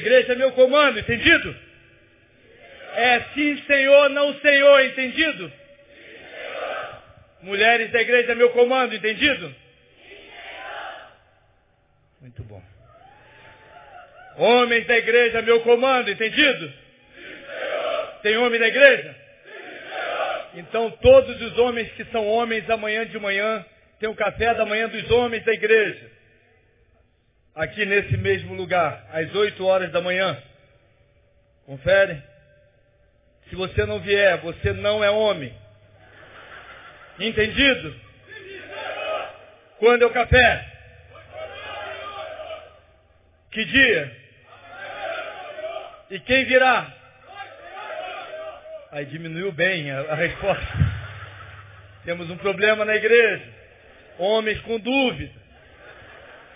Igreja é meu comando, entendido? É sim, Senhor, não Senhor, entendido? Mulheres da igreja é meu comando, entendido? Muito bom. Homens da igreja é meu comando, entendido? Tem homem da igreja? Então todos os homens que são homens amanhã de manhã, tem o café da manhã dos homens da igreja. Aqui nesse mesmo lugar, às 8 horas da manhã. Confere? Se você não vier, você não é homem. Entendido? Quando é o café? Que dia? E quem virá? Aí diminuiu bem a, a resposta. Temos um problema na igreja. Homens com dúvida.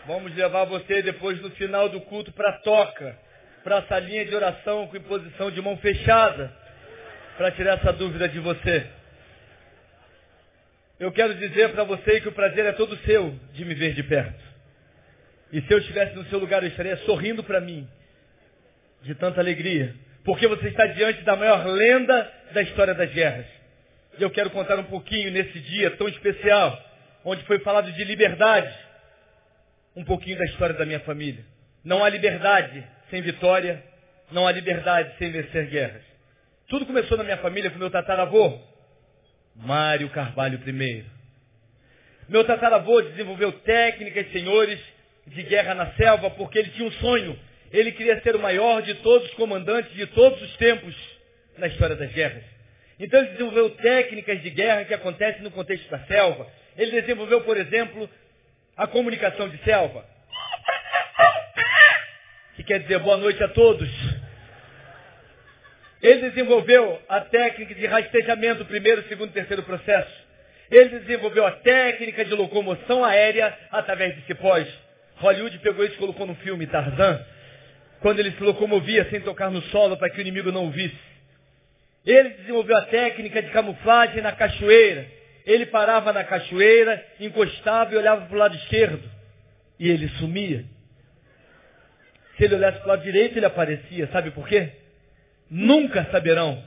Vamos levar você depois no final do culto para a toca, para a salinha de oração com imposição de mão fechada, para tirar essa dúvida de você. Eu quero dizer para você que o prazer é todo seu de me ver de perto. E se eu estivesse no seu lugar, eu estaria sorrindo para mim, de tanta alegria, porque você está diante da maior lenda da história das guerras. E eu quero contar um pouquinho nesse dia tão especial, onde foi falado de liberdade, um pouquinho da história da minha família. Não há liberdade sem vitória, não há liberdade sem vencer guerras. Tudo começou na minha família com meu tataravô, Mário Carvalho I. Meu tataravô desenvolveu técnicas, senhores, de guerra na selva, porque ele tinha um sonho. Ele queria ser o maior de todos os comandantes de todos os tempos na história das guerras. Então ele desenvolveu técnicas de guerra que acontecem no contexto da selva. Ele desenvolveu, por exemplo, a comunicação de selva. Que quer dizer boa noite a todos. Ele desenvolveu a técnica de rastejamento, primeiro, segundo e terceiro processo. Ele desenvolveu a técnica de locomoção aérea através de cipós. Hollywood pegou isso e colocou no filme Tarzan, quando ele se locomovia sem tocar no solo para que o inimigo não o visse. Ele desenvolveu a técnica de camuflagem na cachoeira. Ele parava na cachoeira, encostava e olhava para o lado esquerdo. E ele sumia. Se ele olhasse para o lado direito, ele aparecia. Sabe por quê? Nunca saberão.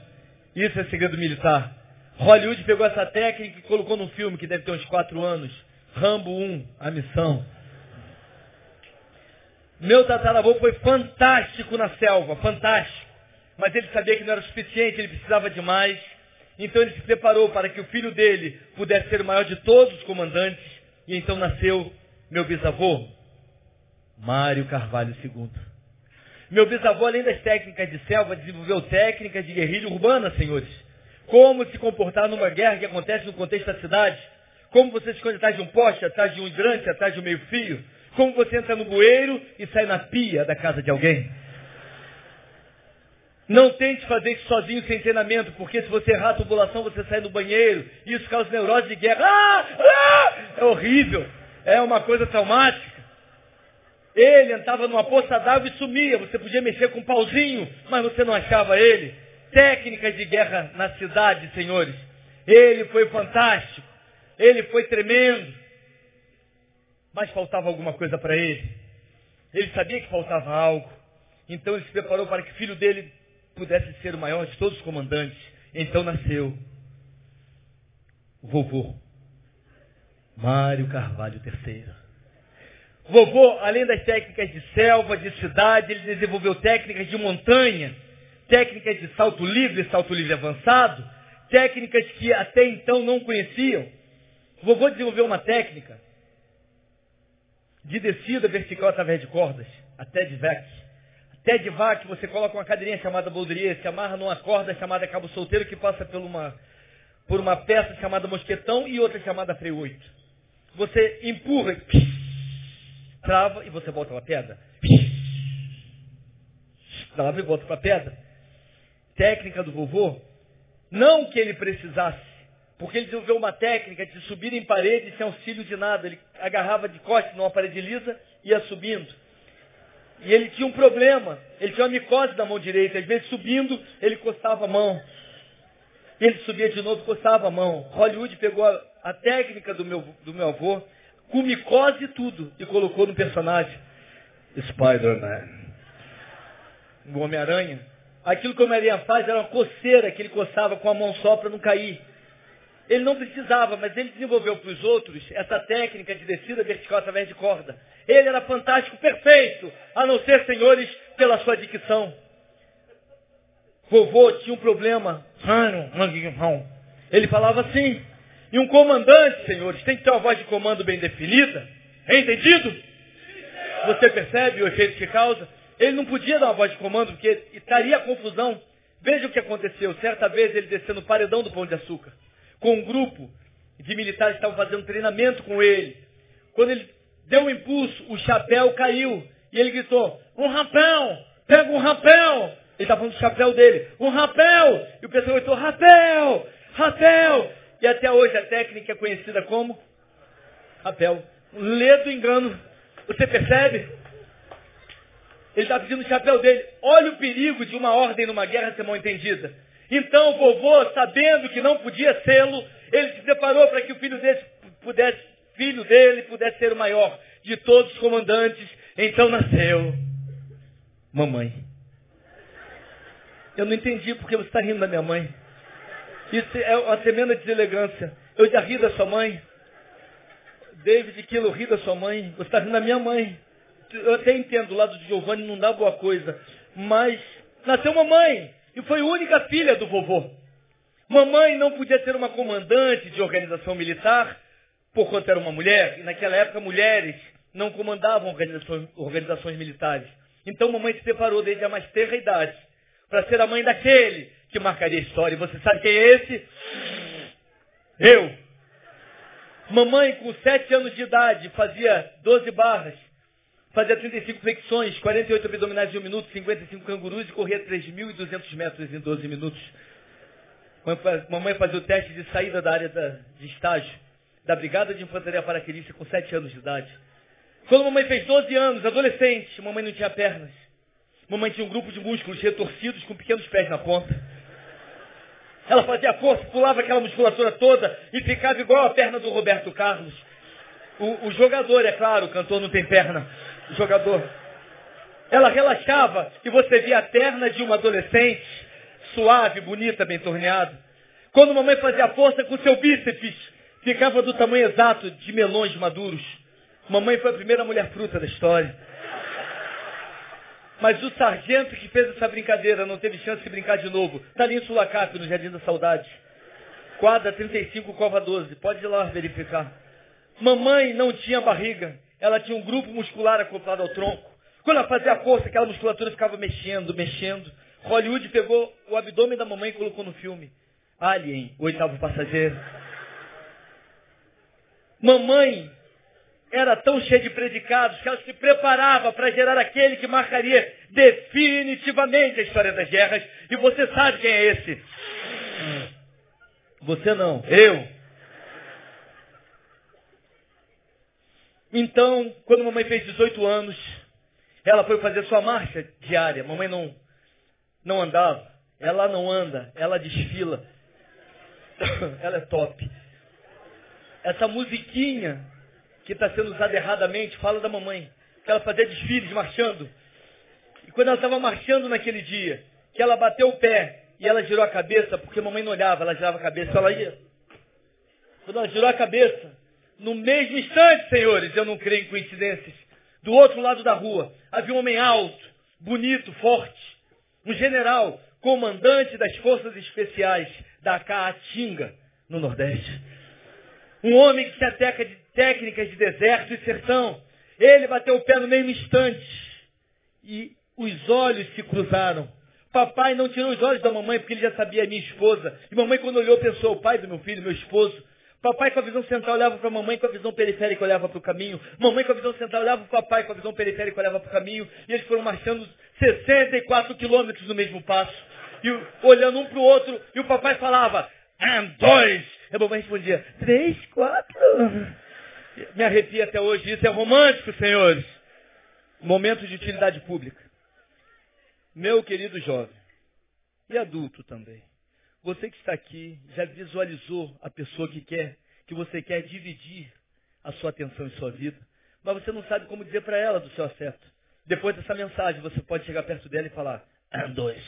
Isso é segredo militar. Hollywood pegou essa técnica e colocou num filme que deve ter uns quatro anos. Rambo 1, a missão. Meu tataravô foi fantástico na selva, fantástico. Mas ele sabia que não era o suficiente, ele precisava de mais. Então ele se preparou para que o filho dele pudesse ser o maior de todos os comandantes. E então nasceu meu bisavô, Mário Carvalho II. Meu bisavô, além das técnicas de selva, desenvolveu técnicas de guerrilha urbana, senhores. Como se comportar numa guerra que acontece no contexto da cidade. Como você se esconde atrás de um poste, atrás de um hidrante, atrás de um meio-fio. Como você entra no bueiro e sai na pia da casa de alguém. Não tente fazer isso sozinho sem treinamento, porque se você errar a tubulação, você sai do banheiro. Isso causa neurose de guerra. Ah! Ah! É horrível. É uma coisa traumática. Ele entrava numa poça d'água e sumia. Você podia mexer com um pauzinho, mas você não achava ele. Técnicas de guerra na cidade, senhores. Ele foi fantástico. Ele foi tremendo. Mas faltava alguma coisa para ele. Ele sabia que faltava algo. Então ele se preparou para que o filho dele pudesse ser o maior de todos os comandantes. Então nasceu o vovô. Mário Carvalho III. Vovô, além das técnicas de selva, de cidade, ele desenvolveu técnicas de montanha, técnicas de salto livre, salto livre avançado, técnicas que até então não conheciam. Vovô desenvolveu uma técnica de descida vertical através de cordas, até de vac. Até de vac, você coloca uma cadeirinha chamada boldrier, se amarra numa corda chamada cabo solteiro que passa por uma, por uma peça chamada mosquetão e outra chamada freio 8. Você empurra trava e você volta para a pedra. Trava e volta para a pedra. Técnica do vovô, não que ele precisasse, porque ele desenvolveu uma técnica de subir em parede sem auxílio de nada. Ele agarrava de costas numa parede lisa e ia subindo. E ele tinha um problema. Ele tinha uma micose da mão direita. Às vezes subindo, ele coçava a mão. Ele subia de novo, coçava a mão. Hollywood pegou a, a técnica do meu, do meu avô com micose e tudo, e colocou no personagem Spider-Man. o Homem-Aranha, aquilo que o Homem-Aranha faz era uma coceira que ele coçava com a mão só para não cair. Ele não precisava, mas ele desenvolveu para os outros essa técnica de descida vertical através de corda. Ele era fantástico, perfeito, a não ser, senhores, pela sua dicção. Vovô tinha um problema. Ele falava assim. E um comandante, senhores, tem que ter uma voz de comando bem definida. É entendido? Você percebe o efeito que causa? Ele não podia dar uma voz de comando porque estaria confusão. Veja o que aconteceu. Certa vez ele desceu no paredão do Pão de Açúcar. Com um grupo de militares que estavam fazendo treinamento com ele. Quando ele deu um impulso, o chapéu caiu. E ele gritou, um rapel, pega um rapel. Ele estava falando do chapéu dele, um rapel. E o pessoal gritou, rapel, rapel. E até hoje a técnica é conhecida como rapel. Um ledo engano. Você percebe? Ele está pedindo o chapéu dele. Olha o perigo de uma ordem numa guerra ser mal entendida. Então o vovô, sabendo que não podia sê-lo, ele se separou para que o filho dele pudesse, filho dele pudesse ser o maior de todos os comandantes. Então nasceu mamãe. Eu não entendi porque você está rindo da minha mãe. Isso é uma tremenda deselegância. Eu já ri da sua mãe. David Kilo ri da sua mãe. Você está rindo da minha mãe. Eu até entendo, o lado de Giovanni não dá boa coisa. Mas nasceu mamãe. E foi única filha do vovô. Mamãe não podia ser uma comandante de organização militar, por quanto era uma mulher. E naquela época mulheres não comandavam organizações, organizações militares. Então mamãe se separou desde a mais terra idade para ser a mãe daquele que marcaria a história. E você sabe quem é esse? Eu. Mamãe, com sete anos de idade, fazia 12 barras, fazia 35 flexões, 48 abdominais em um minuto, 55 cangurus e corria 3.200 metros em 12 minutos. Mamãe fazia o teste de saída da área de estágio da Brigada de Infantaria Paraquedista com 7 anos de idade. Quando mamãe fez 12 anos, adolescente, mamãe não tinha pernas. Mamãe tinha um grupo de músculos retorcidos com pequenos pés na ponta. Ela fazia força, pulava aquela musculatura toda e ficava igual a perna do Roberto Carlos. O, o jogador, é claro, o cantor não tem perna. Jogador. Ela relaxava e você via a perna de uma adolescente, suave, bonita, bem torneada. Quando mamãe fazia força com seu bíceps, ficava do tamanho exato de melões maduros. Mamãe foi a primeira mulher fruta da história. Mas o sargento que fez essa brincadeira não teve chance de brincar de novo. Está ali em Sulacap, no Jardim da Saudade. Quadra 35, Cova 12. Pode ir lá verificar. Mamãe não tinha barriga. Ela tinha um grupo muscular acoplado ao tronco. Quando ela fazia força, aquela musculatura ficava mexendo, mexendo. Hollywood pegou o abdômen da mamãe e colocou no filme. Alien, o oitavo passageiro. Mamãe era tão cheia de predicados que ela se preparava para gerar aquele que marcaria definitivamente a história das guerras. E você sabe quem é esse? Você não, eu. Então, quando mamãe fez 18 anos, ela foi fazer sua marcha diária. Mamãe não, não andava. Ela não anda, ela desfila. ela é top. Essa musiquinha que está sendo usada erradamente, fala da mamãe. Que ela fazia desfiles marchando. E quando ela estava marchando naquele dia, que ela bateu o pé e ela girou a cabeça, porque a mamãe não olhava, ela girava a cabeça, ela ia. Quando ela girou a cabeça, no mesmo instante, senhores, eu não creio em coincidências, do outro lado da rua, havia um homem alto, bonito, forte, um general, comandante das forças especiais da Caatinga, no Nordeste. Um homem que se ateca de técnicas de deserto e sertão. Ele bateu o pé no mesmo instante. E os olhos se cruzaram. Papai não tirou os olhos da mamãe porque ele já sabia a minha esposa. E mamãe quando olhou pensou, o pai do meu filho, meu esposo. Papai com a visão central olhava para a mamãe, com a visão periférica olhava para o caminho. Mamãe com a visão central olhava para o papai, com a visão periférica olhava para o caminho. E eles foram marchando 64 quilômetros no mesmo passo. E olhando um para o outro. E o papai falava, um, dois. E a mamãe respondia, três, quatro. Me arrepia até hoje. Isso é romântico, senhores. Momento de utilidade pública. Meu querido jovem, e adulto também, você que está aqui já visualizou a pessoa que quer, que você quer dividir a sua atenção em sua vida, mas você não sabe como dizer para ela do seu afeto. Depois dessa mensagem, você pode chegar perto dela e falar: dois.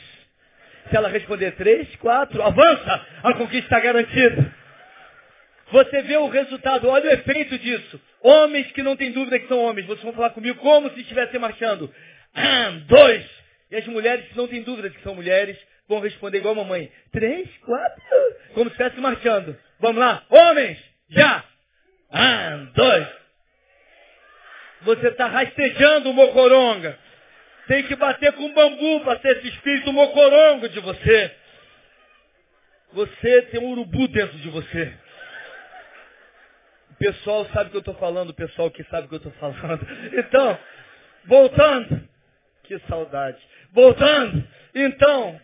Se ela responder três, quatro, avança, a conquista está garantida. Você vê o resultado, olha o efeito disso. Homens que não têm dúvida que são homens, vocês vão falar comigo como se estivessem marchando. dois. E as mulheres que não têm dúvida que são mulheres, vão responder igual a mamãe. Três, quatro, como se estivesse marchando. Vamos lá, homens, já. dois. Você está rastejando o mocoronga. Tem que bater com bambu para ter esse espírito mocorongo de você. Você tem um urubu dentro de você. O pessoal sabe o que eu estou falando, o pessoal que sabe o que eu estou falando. Então, voltando. Que saudade. Voltando. Então,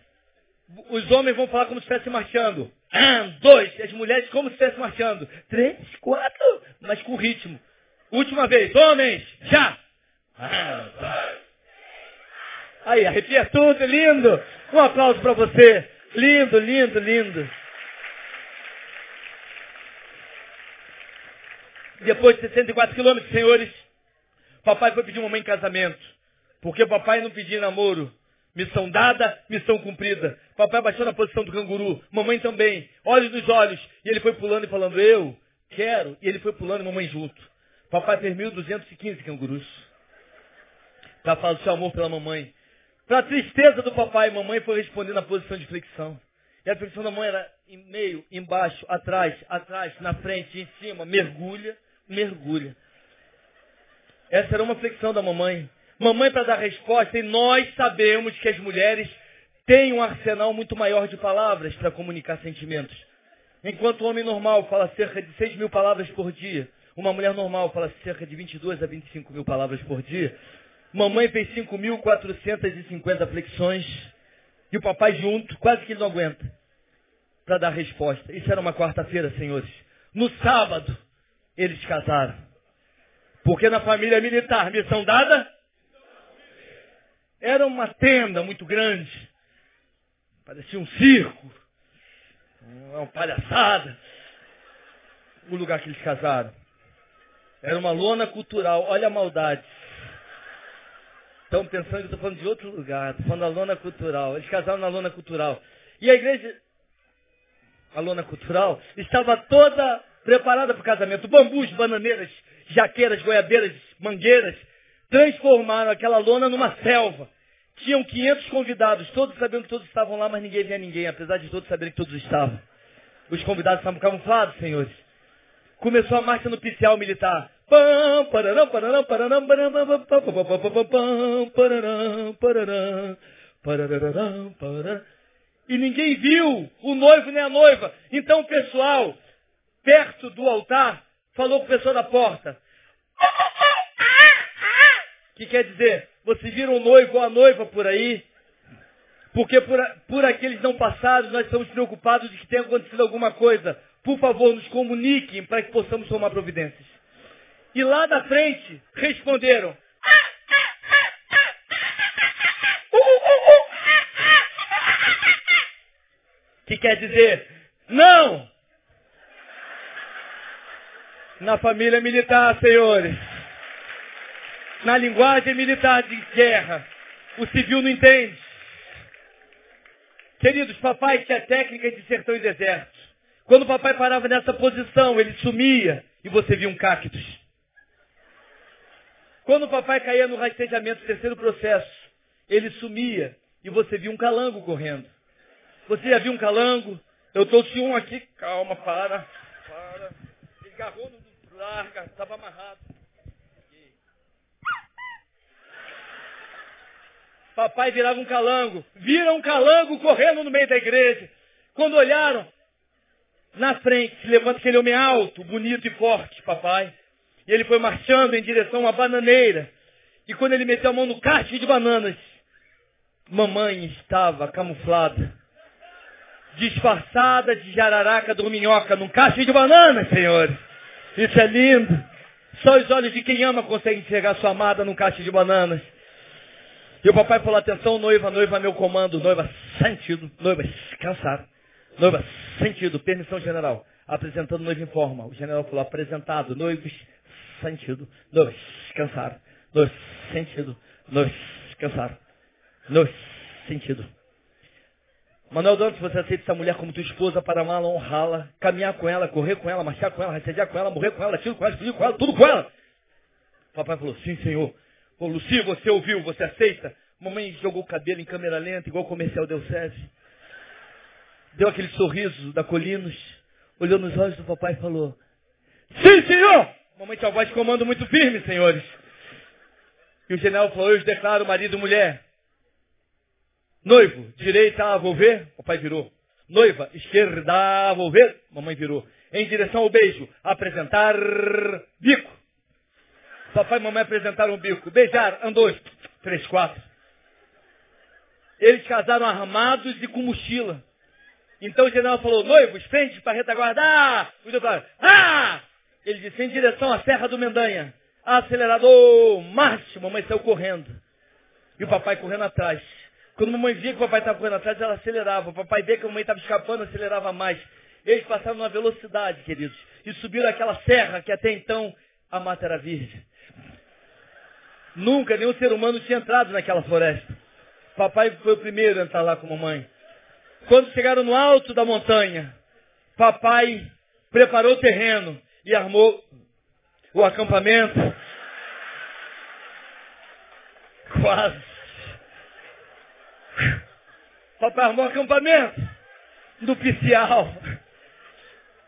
os homens vão falar como se estivesse marchando. Um, dois. As mulheres como se estivesse marchando. Três, quatro. Mas com ritmo. Última vez. Homens, já. Dois. Aí, arrepia tudo, lindo. Um aplauso para você. Lindo, lindo, lindo. Depois de 64 quilômetros, senhores, papai foi pedir mamãe em casamento. Porque papai não pedia namoro. Missão dada, missão cumprida. Papai baixou na posição do canguru. Mamãe também. Olhos nos olhos. E ele foi pulando e falando, eu quero. E ele foi pulando e mamãe junto. Papai fez 1.215 cangurus. Para falar do seu amor pela mamãe. Para tristeza do papai, mamãe foi responder na posição de flexão. E a flexão da mãe era em meio, embaixo, atrás, atrás, na frente, em cima. Mergulha, mergulha. Essa era uma flexão da mamãe. Mamãe para dar resposta, e nós sabemos que as mulheres têm um arsenal muito maior de palavras para comunicar sentimentos. Enquanto o homem normal fala cerca de 6 mil palavras por dia, uma mulher normal fala cerca de 22 a 25 mil palavras por dia, Mamãe fez 5.450 flexões. E o papai junto, quase que ele não aguenta. Para dar resposta. Isso era uma quarta-feira, senhores. No sábado, eles casaram. Porque na família militar, missão dada, era uma tenda muito grande. Parecia um circo. Uma palhaçada. O lugar que eles casaram. Era uma lona cultural. Olha a maldade. Estão pensando que eu estou falando de outro lugar, estou falando da lona cultural. Eles casaram na lona cultural. E a igreja, a lona cultural, estava toda preparada para o casamento. Bambus, bananeiras, jaqueiras, goiabeiras, mangueiras, transformaram aquela lona numa selva. Tinham 500 convidados, todos sabendo que todos estavam lá, mas ninguém via ninguém, apesar de todos saberem que todos estavam. Os convidados estavam camuflados, senhores. Começou a marcha nupcial militar. E ninguém viu o noivo nem a noiva. Então o pessoal, perto do altar, falou com o pessoal da porta. Que quer dizer, vocês viram o noivo ou a noiva por aí? Porque por, por aqueles não passados, nós estamos preocupados de que tenha acontecido alguma coisa. Por favor, nos comuniquem para que possamos tomar providências. E lá da frente responderam. Que quer dizer, não! Na família militar, senhores. Na linguagem militar de guerra. O civil não entende. Queridos, papai tinha técnica de sertão e deserto. Quando o papai parava nessa posição, ele sumia e você via um cactus. Quando o papai caía no rastejamento, terceiro processo, ele sumia e você via um calango correndo. Você já viu um calango? Eu trouxe um aqui, calma, para, para. Ele agarrou no larga, estava amarrado. Papai virava um calango. Viram um calango correndo no meio da igreja. Quando olharam, na frente se levanta aquele homem alto, bonito e forte, papai. E ele foi marchando em direção a uma bananeira. E quando ele meteu a mão no caixa de bananas, mamãe estava camuflada, disfarçada de jararaca dorminhoca num caixa de bananas, senhores. Isso é lindo. Só os olhos de quem ama conseguem enxergar sua amada num caixa de bananas. E o papai falou, atenção, noiva, noiva, meu comando, noiva, sentido, noiva, cansado, noiva, sentido, permissão general. Apresentando noiva em forma. O general falou, apresentado, noivos, sentido, nos cansar, nos sentido, nos cansar, nos sentido. Manuel Dantas, você aceita essa mulher como tua esposa para amá-la, honrá-la, caminhar com ela, correr com ela, marchar com ela, receber com ela, morrer com ela, tiro com ela, explodir com ela, tudo com ela. Papai falou, sim, senhor. Ô, Luci, você ouviu, você aceita? Mamãe jogou o cabelo em câmera lenta, igual o comercial deu. Deu aquele sorriso da Colinos, olhou nos olhos do papai e falou, sim, senhor! Mamãe tinha uma voz de comando muito firme, senhores. E o general falou, eu declaro marido e mulher. Noivo, direita a volver, papai virou. Noiva, esquerda a volver, mamãe virou. Em direção ao beijo, apresentar bico. Papai e mamãe apresentaram o bico. Beijar, andou. Três, quatro. Eles casaram armados e com mochila. Então o general falou, noivos, frente para retaguarda. Ah! O doutor, ah! Ele disse, em direção à Serra do Mendanha. Acelerador, marcha. Mamãe saiu correndo. E o papai correndo atrás. Quando a mamãe via que o papai estava correndo atrás, ela acelerava. O papai via que a mamãe estava escapando, acelerava mais. Eles passaram numa velocidade, queridos. E subiram aquela serra que até então a mata era virgem. Nunca nenhum ser humano tinha entrado naquela floresta. Papai foi o primeiro a entrar lá com a mamãe. Quando chegaram no alto da montanha, papai preparou o terreno e armou o acampamento. Quase. Papai armou um acampamento no Picial.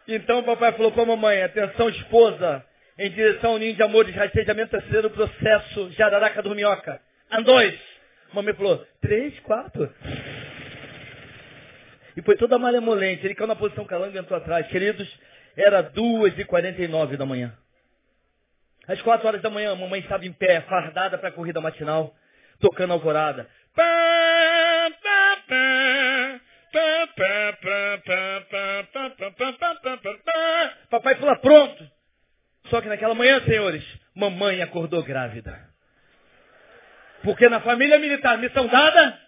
Então o papai falou para a mamãe, atenção esposa, em direção ao ninho de amor de rastejamento terceiro processo Jararaca do Minhoca. Andóis. Mamãe falou, três, quatro. E foi toda malemolente. Ele caiu na posição calango e entrou atrás. Queridos, era duas e quarenta e nove da manhã. Às quatro horas da manhã, a mamãe estava em pé, fardada para a corrida matinal, tocando alvorada. Papai fala, pronto. Só que naquela manhã, senhores, mamãe acordou grávida. Porque na família militar, missão dada,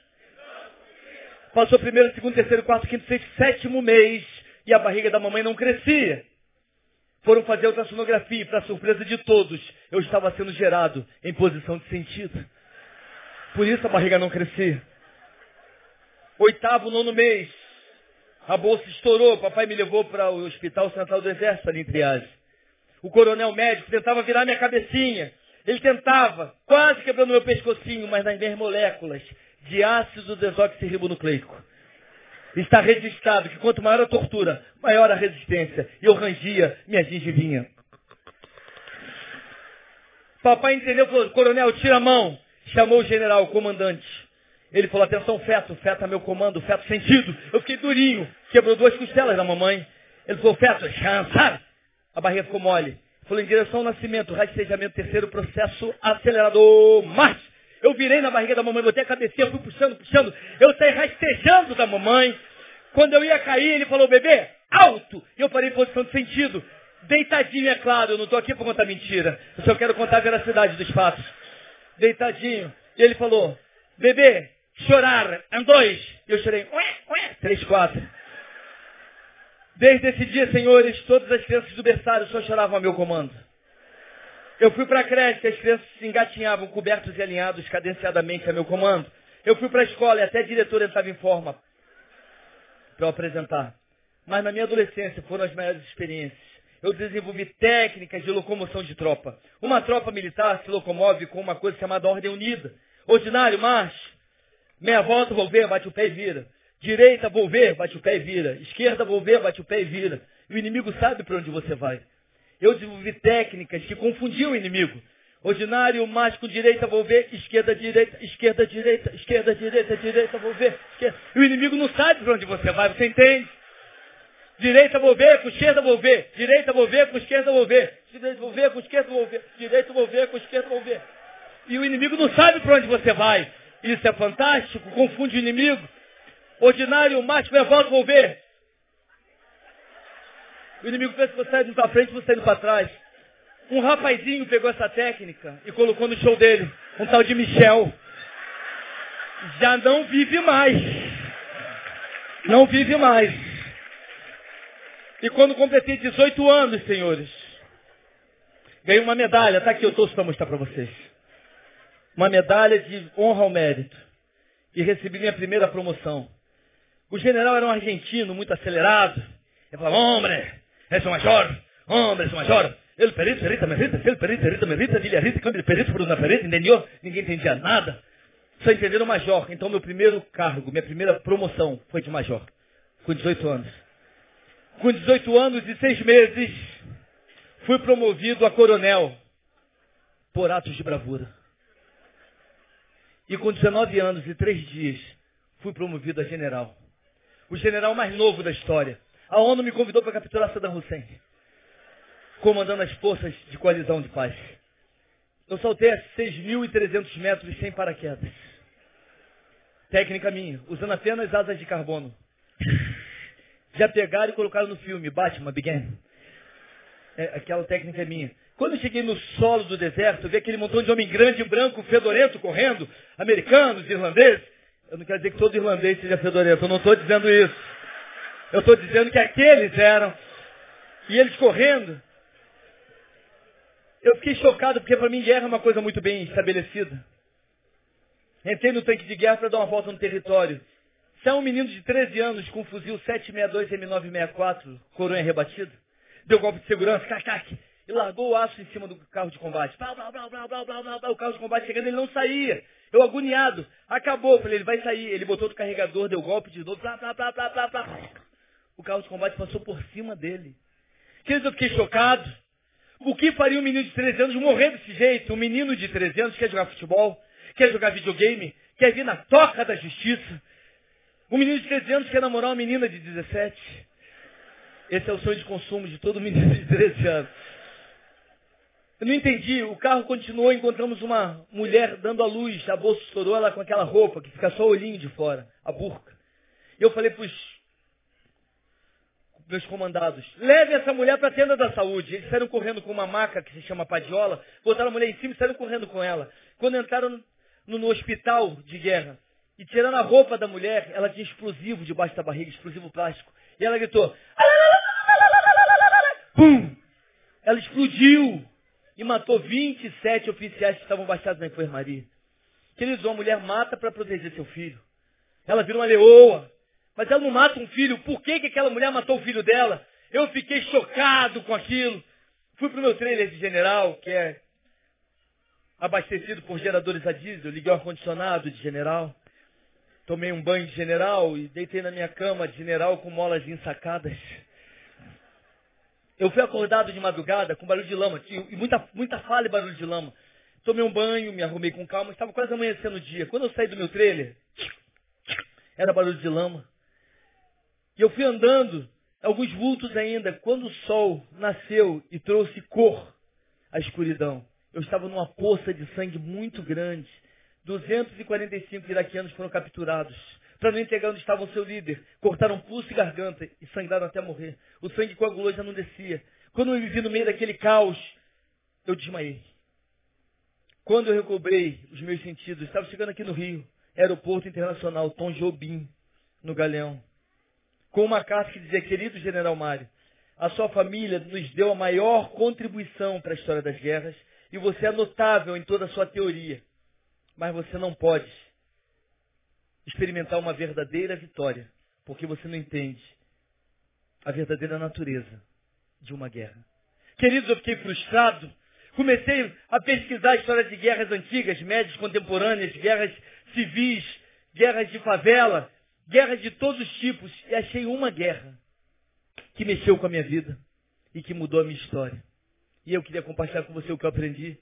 passou primeiro, segundo, terceiro, quarto, quinto, sexto, sétimo mês, e a barriga da mamãe não crescia. Foram fazer ultrassonografia, para surpresa de todos, eu estava sendo gerado em posição de sentido. Por isso a barriga não crescia. Oitavo, nono mês. A bolsa estourou. Papai me levou para o Hospital Central do Exército ali em Triage. O coronel médico tentava virar minha cabecinha. Ele tentava, quase quebrando meu pescocinho, mas nas minhas moléculas de ácido desoxirribonucleico. Está registrado que quanto maior a tortura, maior a resistência. E eu rangia minha gengivinha. Papai entendeu, falou, coronel, tira a mão. Chamou o general, o comandante. Ele falou, atenção, feto, feto é meu comando, feto sentido. Eu fiquei durinho, quebrou duas costelas da mamãe. Ele falou, feto, chance. A barriga ficou mole. Falou, em direção ao nascimento, rastejamento, terceiro processo, acelerador, marcha. Eu virei na barriga da mamãe, botei a cabecinha, fui puxando, puxando. Eu saí rastejando da mamãe. Quando eu ia cair, ele falou, bebê, alto. E eu parei em posição de sentido. Deitadinho, é claro, eu não estou aqui para contar mentira. Eu só quero contar a veracidade dos fatos. Deitadinho. E ele falou, bebê, chorar, em dois. E eu chorei, ué, ué, três, quatro. Desde esse dia, senhores, todas as crianças do berçário só choravam a meu comando. Eu fui para a creche, as crianças se engatinhavam, cobertos e alinhados cadenciadamente a meu comando. Eu fui para a escola e até a diretora estava em forma para eu apresentar. Mas na minha adolescência foram as maiores experiências. Eu desenvolvi técnicas de locomoção de tropa. Uma tropa militar se locomove com uma coisa chamada ordem unida. Ordinário, marcha. Meia volta, volver, bate o pé e vira. Direita, volver, bate o pé e vira. Esquerda, volver, bate o pé e vira. E o inimigo sabe para onde você vai. Eu desenvolvi técnicas que confundiam o inimigo. Ordinário, com direita, volver, esquerda, direita, esquerda, direita, esquerda, direita, direita, volver, esquerda. E o inimigo não sabe para onde você vai, você entende? Direita, volver, com esquerda, volver. Direita, volver, com esquerda, volver. Direita, volver, com esquerda, volver. Direita, volver, com esquerda, volver. E o inimigo não sabe para onde você vai. Isso é fantástico, confunde o inimigo. Ordinário, mágico, volta, vou ver. O inimigo pensa que você está indo para frente, você está indo para trás. Um rapazinho pegou essa técnica e colocou no show dele. Um tal de Michel. Já não vive mais. Não vive mais. E quando completei 18 anos, senhores, ganhei uma medalha. Está aqui, eu trouxe para mostrar para vocês uma medalha de honra ao mérito. e recebi minha primeira promoção. O general era um argentino muito acelerado. Ele falava, hombre, é o major, hombre, é o major. Ele perito, perita, merita, ele perito, perita, merita, dilha rita, câmbio perito, por uma perita, entendeu? Ninguém entendia nada. Só entenderam major. Então meu primeiro cargo, minha primeira promoção foi de major. Com 18 anos. Com 18 anos e 6 meses, fui promovido a coronel por atos de bravura. E com 19 anos e 3 dias, fui promovido a general. O general mais novo da história. A ONU me convidou para capturar Saddam Hussein, comandando as forças de coalizão de paz. Eu saltei a 6.300 metros sem paraquedas. Técnica minha, usando apenas asas de carbono. Já pegaram e colocaram no filme, Batman Begin. É, aquela técnica é minha. Quando eu cheguei no solo do deserto, eu vi aquele montão de homem grande, branco, fedorento, correndo, americanos, irlandeses. Eu não quero dizer que todo irlandês seja fedorento, eu não estou dizendo isso. Eu estou dizendo que aqueles eram. E eles correndo. Eu fiquei chocado, porque para mim guerra é uma coisa muito bem estabelecida. Entrei no tanque de guerra para dar uma volta no território. Se é um menino de 13 anos com um fuzil 762 M964, coroa rebatida, deu golpe de segurança, cac, cac, e largou o aço em cima do carro de combate. Blá, blá, blá, blá, blá, blá, blá, blá, o carro de combate chegando, ele não saía. Eu agoniado. Acabou. Falei, ele vai sair. Ele botou o carregador, deu golpe de novo. Blá, blá, blá, blá, blá, blá. O carro de combate passou por cima dele. Queridos, eu fiquei chocado. O que faria um menino de 13 anos morrer desse jeito? Um menino de 13 anos quer jogar futebol, quer jogar videogame, quer vir na toca da justiça. Um menino de 13 anos quer namorar uma menina de 17. Esse é o sonho de consumo de todo menino de 13 anos. Eu não entendi. O carro continuou, encontramos uma mulher dando a luz, a bolsa estourou ela com aquela roupa que fica só o olhinho de fora, a burca. E eu falei para os meus comandados, leve essa mulher para a tenda da saúde. Eles saíram correndo com uma maca que se chama padiola, botaram a mulher em cima e saíram correndo com ela. Quando entraram no, no hospital de guerra e tirando a roupa da mulher, ela tinha explosivo debaixo da barriga, explosivo plástico. E ela gritou, pum! Ela explodiu e matou 27 oficiais que estavam baixados na enfermaria. Queridos, uma mulher mata para proteger seu filho. Ela vira uma leoa. Mas ela não mata um filho. Por que, que aquela mulher matou o filho dela? Eu fiquei chocado com aquilo. Fui para o meu trailer de general, que é abastecido por geradores a diesel. Liguei o ar-condicionado de general. Tomei um banho de general e deitei na minha cama de general com molas ensacadas. Eu fui acordado de madrugada com barulho de lama, e muita, muita fala e barulho de lama. Tomei um banho, me arrumei com calma, estava quase amanhecendo o dia. Quando eu saí do meu trailer, era barulho de lama. E eu fui andando, alguns vultos ainda, quando o sol nasceu e trouxe cor à escuridão. Eu estava numa poça de sangue muito grande. 245 iraquianos foram capturados para não entregar onde estava o seu líder. Cortaram pulso e garganta e sangraram até morrer. O sangue coagulou já não descia. Quando eu me vi no meio daquele caos, eu desmaiei. Quando eu recobrei os meus sentidos, estava chegando aqui no Rio, aeroporto internacional Tom Jobim, no Galeão, com uma carta que dizia, querido General Mário, a sua família nos deu a maior contribuição para a história das guerras e você é notável em toda a sua teoria, mas você não pode experimentar uma verdadeira vitória, porque você não entende a verdadeira natureza de uma guerra. Queridos, eu fiquei frustrado. Comecei a pesquisar a história de guerras antigas, médias, contemporâneas, guerras civis, guerras de favela, guerras de todos os tipos, e achei uma guerra que mexeu com a minha vida e que mudou a minha história. E eu queria compartilhar com você o que eu aprendi.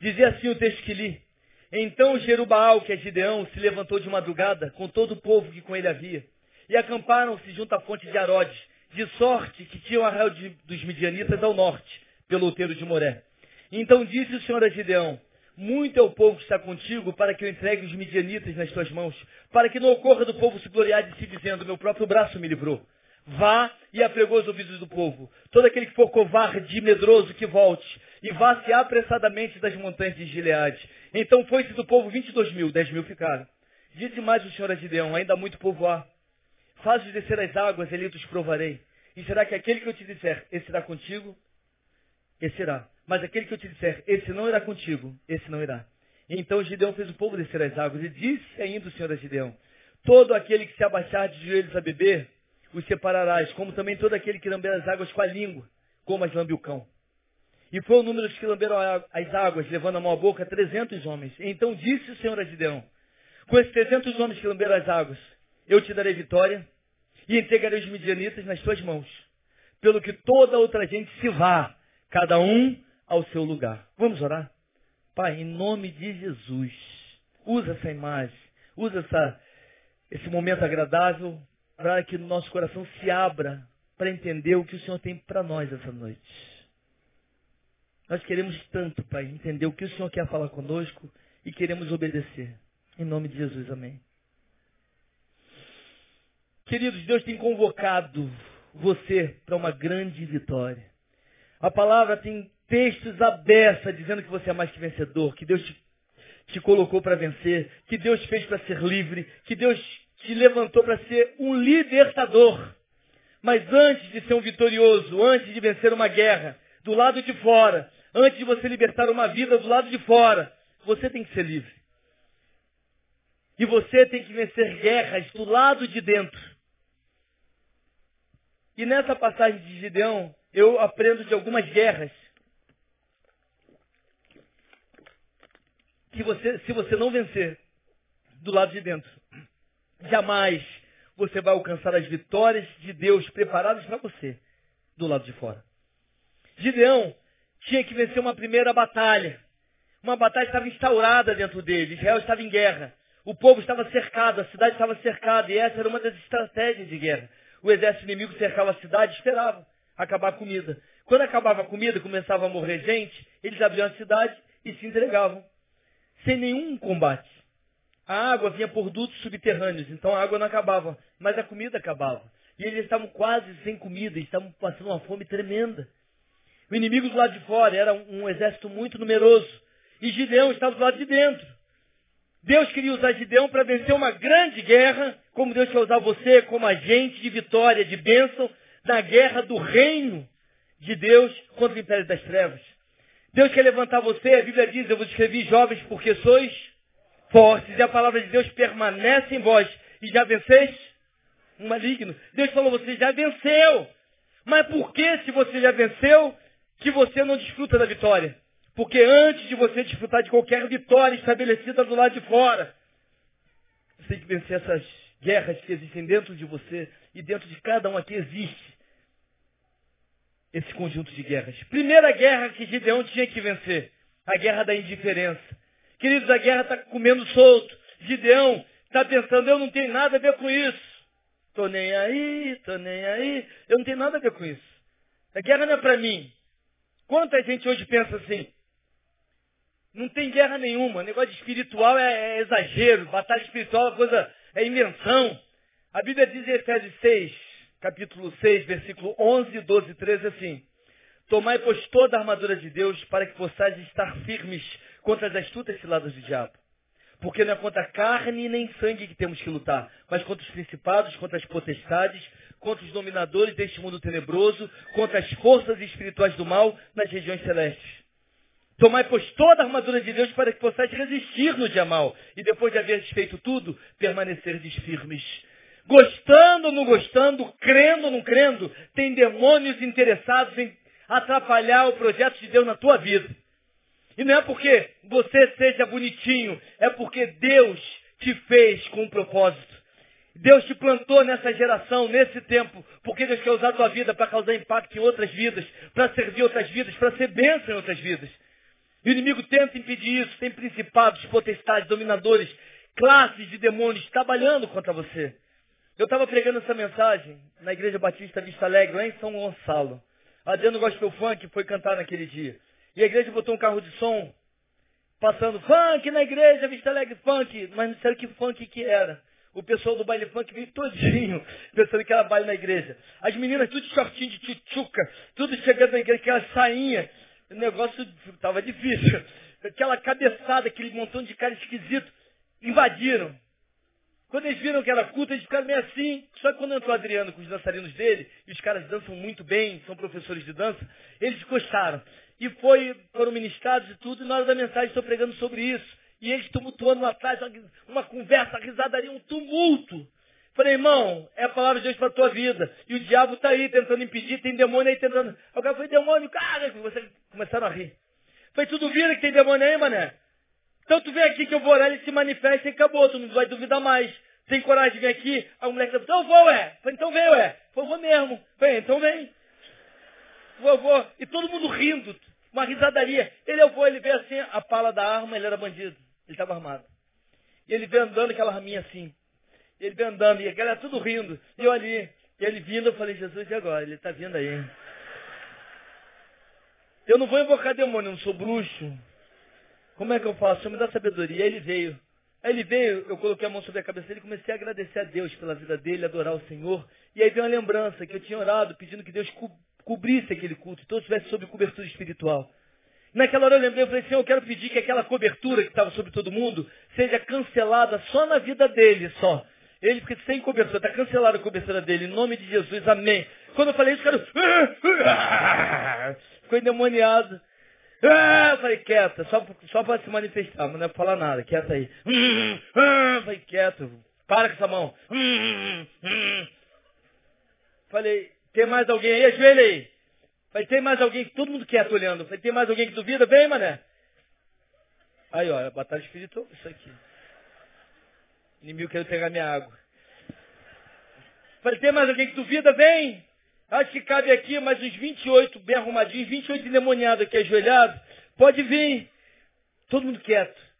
Dizia assim o texto que li. Então Jerubaal, que é Gideão, se levantou de madrugada com todo o povo que com ele havia. E acamparam-se junto à fonte de Arodes, de sorte que tinham arraial de, dos midianitas ao norte, pelo outeiro de Moré. Então disse o Senhor a Gideão, muito é o povo que está contigo para que eu entregue os midianitas nas tuas mãos, para que não ocorra do povo se gloriar de si dizendo, meu próprio braço me livrou. Vá e apregou os ouvidos do povo. Todo aquele que for covarde e medroso que volte, e vá-se apressadamente das montanhas de Gileade. Então foi-se do povo 22 mil, 10 mil ficaram. Disse mais o Senhor a Gideão, ainda muito povo há. Faz-os descer as águas, ali os provarei. E será que aquele que eu te disser, esse irá contigo? Esse irá. Mas aquele que eu te disser, esse não irá contigo, esse não irá. Então Gideão fez o povo descer as águas e disse ainda o Senhor a Gideão, todo aquele que se abaixar de joelhos a beber, os separarás, como também todo aquele que lamber as águas com a língua, como as lambe o cão. E foi o número dos que lamberam as águas, levando a mão à boca, trezentos homens. Então disse o Senhor a Gideão, com esses trezentos homens que lamberam as águas, eu te darei vitória e entregarei os midianitas nas tuas mãos, pelo que toda outra gente se vá, cada um ao seu lugar. Vamos orar? Pai, em nome de Jesus, usa essa imagem, usa essa, esse momento agradável para que nosso coração se abra para entender o que o Senhor tem para nós essa noite. Nós queremos tanto, Pai, entender o que o Senhor quer falar conosco e queremos obedecer. Em nome de Jesus, amém. Queridos, Deus tem convocado você para uma grande vitória. A palavra tem textos abertos dizendo que você é mais que vencedor, que Deus te, te colocou para vencer, que Deus fez para ser livre, que Deus te levantou para ser um libertador. Mas antes de ser um vitorioso, antes de vencer uma guerra, do lado de fora, Antes de você libertar uma vida do lado de fora, você tem que ser livre. E você tem que vencer guerras do lado de dentro. E nessa passagem de Gideão, eu aprendo de algumas guerras. Que você, se você não vencer do lado de dentro, jamais você vai alcançar as vitórias de Deus preparadas para você do lado de fora. Gideão tinha que vencer uma primeira batalha. Uma batalha estava instaurada dentro dele. Israel estava em guerra. O povo estava cercado, a cidade estava cercada, e essa era uma das estratégias de guerra. O exército inimigo cercava a cidade e esperava acabar a comida. Quando acabava a comida, começava a morrer gente, eles abriam a cidade e se entregavam. Sem nenhum combate. A água vinha por dutos subterrâneos, então a água não acabava, mas a comida acabava. E eles estavam quase sem comida, estavam passando uma fome tremenda. O inimigo do lado de fora era um, exército muito numeroso. E Gideão estava do lado de dentro. Deus queria usar Gideão para vencer uma grande guerra, como Deus quer usar você como agente de vitória, de bênção, na guerra do reino de Deus contra o império das trevas. Deus quer levantar você, a Bíblia diz, eu vos escrevi jovens porque sois fortes, e a palavra de Deus permanece em vós, e já venceis um maligno. Deus falou, você já venceu. Mas por que se você já venceu, que você não desfruta da vitória. Porque antes de você desfrutar de qualquer vitória estabelecida do lado de fora, você tem que vencer essas guerras que existem dentro de você e dentro de cada um aqui existe esse conjunto de guerras. Primeira guerra que Gideão tinha que vencer, a guerra da indiferença. Queridos, a guerra está comendo solto. Gideão está pensando, eu não tenho nada a ver com isso. Tô nem aí, tô nem aí. Eu não tenho nada a ver com isso. A guerra não é para mim. Quanta gente hoje pensa assim? Não tem guerra nenhuma. Negócio espiritual é, é exagero. Batalha espiritual é coisa, é invenção. A Bíblia diz em Efésios 6, capítulo 6, versículo 11, 12 e 13 assim. Tomai, pois, toda a armadura de Deus para que possais estar firmes contra as astutas ciladas do diabo. Porque não é contra carne nem sangue que temos que lutar, mas contra os principados, contra as potestades, contra os dominadores deste mundo tenebroso, contra as forças espirituais do mal nas regiões celestes. Tomai, pois, toda a armadura de Deus para que possais resistir no dia mal, e depois de haver feito tudo, permanecerdes firmes. Gostando ou não gostando, crendo ou não crendo, tem demônios interessados em atrapalhar o projeto de Deus na tua vida. E não é porque você seja bonitinho, é porque Deus te fez com um propósito. Deus te plantou nessa geração, nesse tempo, porque Deus quer usar a tua vida para causar impacto em outras vidas, para servir outras vidas, para ser bênção em outras vidas. E o inimigo tenta impedir isso, tem principados, potestades, dominadores, classes de demônios trabalhando contra você. Eu estava pregando essa mensagem na Igreja Batista Vista Alegre, lá em São Gonçalo. Adriano Gospel Funk foi cantar naquele dia. E a igreja botou um carro de som, passando funk na igreja, Vista Alegre Funk, mas não sei que funk que era. O pessoal do baile funk veio todinho, pensando que era baile na igreja. As meninas tudo shortinho de tchutchuca, tudo chegando na igreja, aquela sainha. O negócio estava difícil. Aquela cabeçada, aquele montão de cara esquisito, invadiram. Quando eles viram que era culto, eles ficaram meio assim. Só que quando entrou o Adriano com os dançarinos dele, e os caras dançam muito bem, são professores de dança, eles gostaram. E foi, foram ministrados e tudo, e na hora da mensagem estou pregando sobre isso. E eles tumultuando atrás, uma conversa, risadaria, um tumulto. Falei, irmão, é a palavra de Deus para a tua vida. E o diabo está aí tentando impedir, tem demônio aí tentando. O cara foi demônio, cara, vocês começaram a rir. Falei, tu duvida que tem demônio aí, mané? Então tu vem aqui que eu vou orar, ele se manifesta e acabou, tu não vai duvidar mais. Tem coragem de vir aqui? A mulher falou, então eu vou, ué. Falei, então vem, ué. Falei, vou mesmo. Falei, então vem. Vou, vou. E todo mundo rindo, uma risadaria. Ele, eu vou, ele vê assim, a pala da arma, ele era bandido. Ele estava armado. E ele veio andando aquela raminha assim. Ele veio andando, e aquela tudo rindo. E eu ali, e ele vindo, eu falei, Jesus, e agora? Ele está vindo aí. Eu não vou invocar demônio, eu não sou bruxo. Como é que eu faço? Eu me dá sabedoria. Aí ele veio. Aí ele veio, eu coloquei a mão sobre a cabeça dele e comecei a agradecer a Deus pela vida dele, adorar o Senhor. E aí veio uma lembrança que eu tinha orado pedindo que Deus co cobrisse aquele culto, todos estivesse sob cobertura espiritual. Naquela hora eu lembrei, eu falei, Senhor, eu quero pedir que aquela cobertura que estava sobre todo mundo seja cancelada só na vida dele, só. Ele fica sem cobertura, está cancelada a cobertura dele, em nome de Jesus, amém. Quando eu falei isso, o cara ficou endemoniado. Eu falei, quieta, só, só para se manifestar, mas não é para falar nada, quieta aí. Ah, falei, quieto, para com essa mão. Falei, tem mais alguém aí? Ajoelha aí. Falei, tem mais alguém todo mundo quieto olhando. Falei, tem mais alguém que duvida? Vem, mané. Aí, ó, batalha espiritual, isso aqui. O inimigo querendo pegar minha água. Falei, tem mais alguém que duvida? Vem. Acho que cabe aqui mais uns 28 bem arrumadinhos, 28 endemoniados aqui ajoelhados. Pode vir. Todo mundo quieto.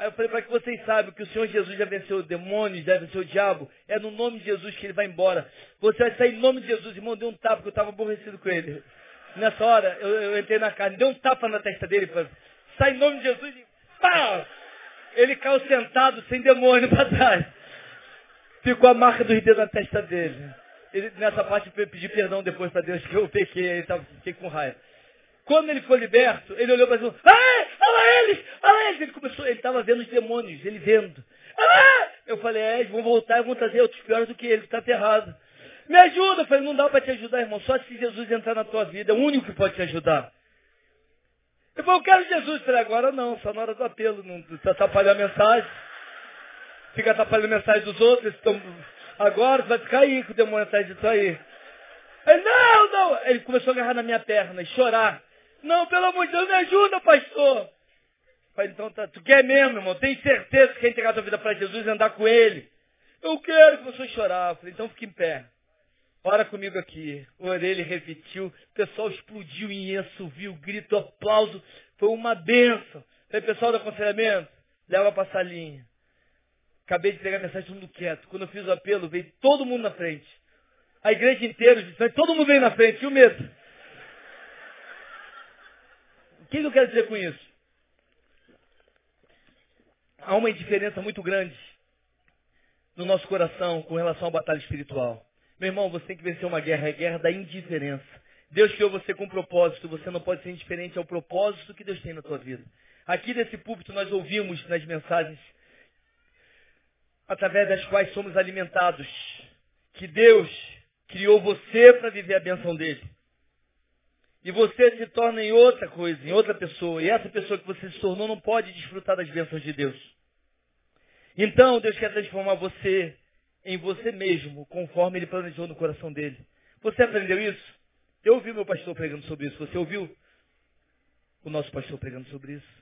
Aí eu falei, para que vocês saibam que o Senhor Jesus já venceu o demônio, já venceu o diabo, é no nome de Jesus que ele vai embora. Você vai sair em nome de Jesus. Irmão, deu um tapa, porque eu estava aborrecido com ele. Nessa hora, eu, eu, entrei na carne, deu um tapa na testa dele, sai em nome de Jesus e pá! Ele caiu sentado, sem demônio para trás. Ficou a marca dos dedos na testa dele. Ele, nessa parte, pedi perdão depois para Deus que eu pequei, aí fiquei com raiva. Quando ele foi liberto, ele olhou para cima, ah, olha olha. Ele começou, ele estava vendo os demônios, ele vendo. Eu falei, é, eles vão voltar e vão trazer outros piores do que ele, que está aterrado. Me ajuda. Eu falei, não dá para te ajudar, irmão. Só se Jesus entrar na tua vida. É o único que pode te ajudar. Eu falei, eu quero Jesus. Eu falei, agora não, só na hora do apelo. Não está atrapalhando a mensagem. Fica atrapalhando a mensagem dos outros. Estão... Agora vai ficar aí com o demônio atrás disso aí. Ele, não, não. Ele começou a agarrar na minha perna e chorar. Não, pelo amor de Deus, me ajuda, pastor. Então tá, tu quer mesmo, irmão? Tem certeza que quer entregar tua vida para Jesus e andar com Ele? Eu quero que você chorar. Falei, então fique em pé. Ora comigo aqui. Orei, ele repetiu. O pessoal explodiu em viu, grito, aplauso. Foi uma benção. Falei, pessoal do aconselhamento, leva para a salinha. Acabei de entregar a mensagem, todo mundo quieto. Quando eu fiz o apelo, veio todo mundo na frente. A igreja inteira, todo mundo veio na frente. E o medo? O que eu quero dizer com isso? Há uma indiferença muito grande no nosso coração com relação à batalha espiritual. Meu irmão, você tem que vencer uma guerra, é a guerra da indiferença. Deus criou você com um propósito, você não pode ser indiferente ao propósito que Deus tem na tua vida. Aqui nesse púlpito nós ouvimos nas mensagens através das quais somos alimentados, que Deus criou você para viver a benção dele. E você se torna em outra coisa, em outra pessoa. E essa pessoa que você se tornou não pode desfrutar das bênçãos de Deus. Então Deus quer transformar você em você mesmo, conforme Ele planejou no coração dele. Você aprendeu isso? Eu ouvi meu pastor pregando sobre isso. Você ouviu o nosso pastor pregando sobre isso?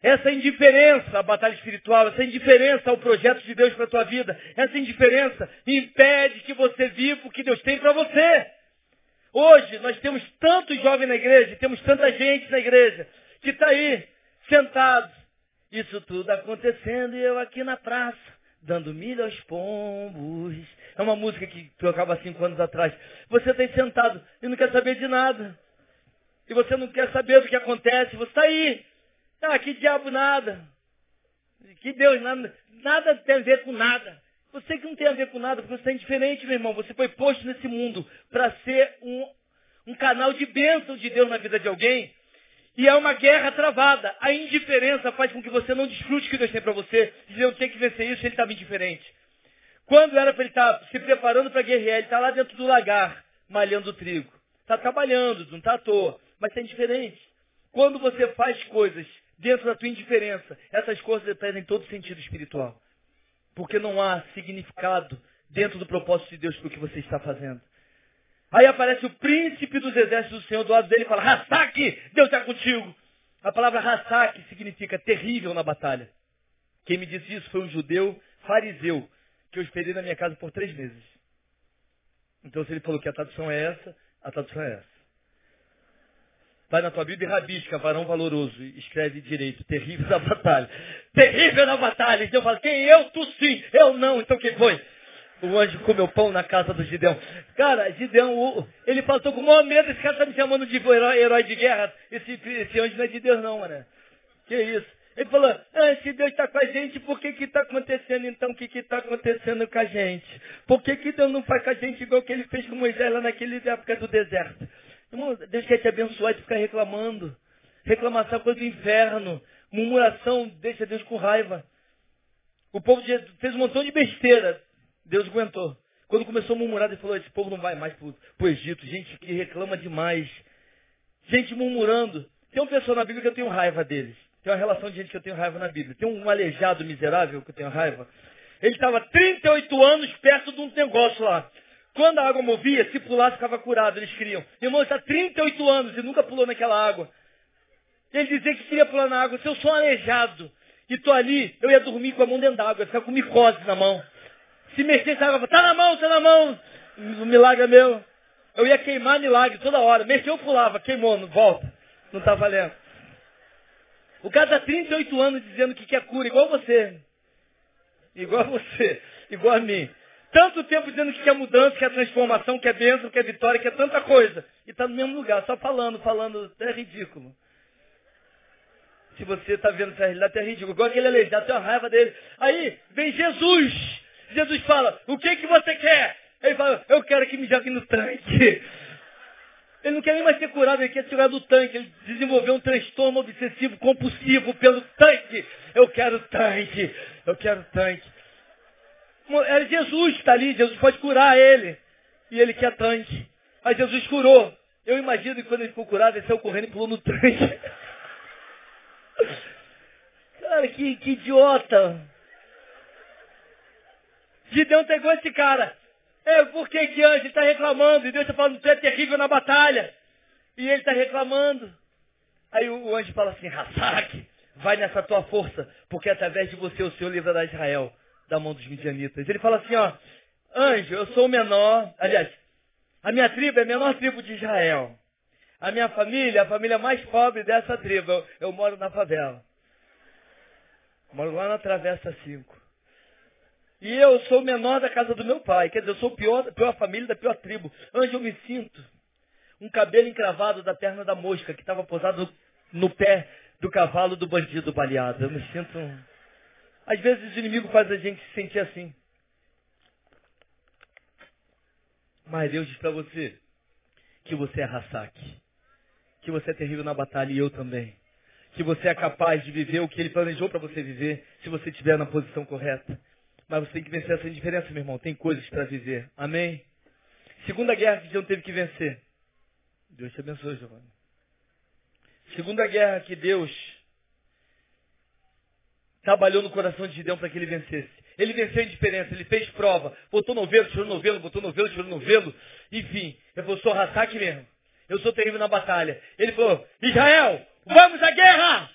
Essa indiferença à batalha espiritual, essa indiferença ao projeto de Deus para a tua vida, essa indiferença impede que você viva o que Deus tem para você. Hoje nós temos tantos jovens na igreja, temos tanta gente na igreja, que está aí, sentado. Isso tudo acontecendo e eu aqui na praça, dando milho aos pombos. É uma música que tocava cinco anos atrás. Você está aí sentado e não quer saber de nada. E você não quer saber do que acontece. Você está aí, ah, que diabo nada. Que Deus nada. Nada tem a ver com nada. Você que não tem a ver com nada, porque você é indiferente, meu irmão. Você foi posto nesse mundo para ser um, um canal de bênção de Deus na vida de alguém. E é uma guerra travada. A indiferença faz com que você não desfrute o que Deus tem para você. E eu tenho que vencer isso, ele estava indiferente. Quando era para ele estar tá se preparando para guerrear, ele está lá dentro do lagar, malhando o trigo. Está trabalhando, não está à toa, mas está indiferente. Quando você faz coisas dentro da tua indiferença. Essas coisas perdem todo sentido espiritual. Porque não há significado dentro do propósito de Deus para o que você está fazendo. Aí aparece o príncipe dos exércitos do Senhor do lado dele e fala, Hassak, Deus está contigo. A palavra Hassak significa terrível na batalha. Quem me disse isso foi um judeu fariseu que eu esperei na minha casa por três meses. Então se ele falou que a tradução é essa, a tradução é essa. Vai na tua Bíblia e rabisca, varão valoroso, escreve direito, terrível na batalha. Terrível na batalha. Então eu falo, quem eu? Tu sim, eu não. Então quem foi? O anjo comeu pão na casa do Gideão. Cara, Gideão, ele passou com o maior medo. Esse cara está me chamando de herói, herói de guerra. Esse, esse anjo não é de Deus, não, mano. Que isso? Ele falou, ah, se Deus está com a gente, por que está acontecendo então o que está acontecendo com a gente? Por que, que Deus não faz com a gente igual que ele fez com Moisés lá naquele época do deserto? Irmão, Deus quer te abençoar e ficar reclamando. Reclamação é coisa do inferno. Murmuração deixa Deus com raiva. O povo fez um montão de besteira. Deus aguentou. Quando começou a murmurar, ele falou, esse povo não vai mais para o Egito. Gente que reclama demais. Gente murmurando. Tem um pessoal na Bíblia que eu tenho raiva deles. Tem uma relação de gente que eu tenho raiva na Bíblia. Tem um aleijado miserável que eu tenho raiva. Ele estava 38 anos perto de um negócio lá. Quando a água movia, se pulasse, ficava curado. Eles queriam. Irmão, está 38 anos e nunca pulou naquela água. Ele dizia que queria pular na água. Se eu sou um aleijado e estou ali, eu ia dormir com a mão dentro d'água, ia ficar com micose na mão. Se mexesse a água, está na mão, está na mão. O milagre é meu. Eu ia queimar milagre toda hora. Mexeu, eu pulava, queimou, volta. Não está valendo. O cara está 38 anos dizendo que quer cura, igual você. Igual você. Igual a mim. Tanto tempo dizendo que quer mudança, quer transformação, quer bênção, quer vitória, quer tanta coisa. E está no mesmo lugar, só falando, falando. É ridículo. Se você está vendo essa realidade, é ridículo. Igual aquele aleijado, tem uma raiva dele. Aí vem Jesus. Jesus fala, o que, que você quer? Ele fala, eu quero que me jogue no tanque. Ele não quer nem mais ser curado, ele quer tirar do tanque. Ele desenvolveu um transtorno obsessivo compulsivo pelo tanque. Eu quero tanque. Eu quero tanque. É Jesus que está ali, Jesus pode curar ele. E ele quer tanque. Aí Jesus curou. Eu imagino que quando ele ficou curado, ele saiu correndo e pulou no tanque. Cara, que, que idiota. Gideão pegou esse cara. É, por que que anjo está reclamando? E Deus está falando, tu é terrível na batalha. E ele está reclamando. Aí o, anjo fala assim, Hassak, vai nessa tua força, porque através de você o Senhor livrará Israel da mão dos midianitas. Ele fala assim, ó, anjo, eu sou o menor, aliás, a minha tribo é a menor tribo de Israel. A minha família, a família mais pobre dessa tribo. Eu, eu moro na favela. Moro lá na Travessa 5. E eu sou o menor da casa do meu pai. Quer dizer, eu sou o pior, pior família da pior tribo. Onde eu me sinto? Um cabelo encravado da perna da mosca que estava posado no pé do cavalo do bandido baleado. Eu me sinto. Às vezes o inimigo faz a gente se sentir assim. Mas Deus diz para você que você é Hassak. Que você é terrível na batalha e eu também. Que você é capaz de viver o que ele planejou para você viver se você estiver na posição correta. Mas você tem que vencer essa indiferença, meu irmão. Tem coisas para viver. Amém? Segunda guerra que Gideão teve que vencer. Deus te abençoe, Giovanni. Segunda guerra que Deus trabalhou no coração de Gideão para que ele vencesse. Ele venceu a indiferença, ele fez prova, botou novelo, tirou novelo, botou novelo, tirou novelo, enfim. Ele falou, sou Hassak mesmo. Eu sou terrível na batalha. Ele falou, Israel, vamos à guerra!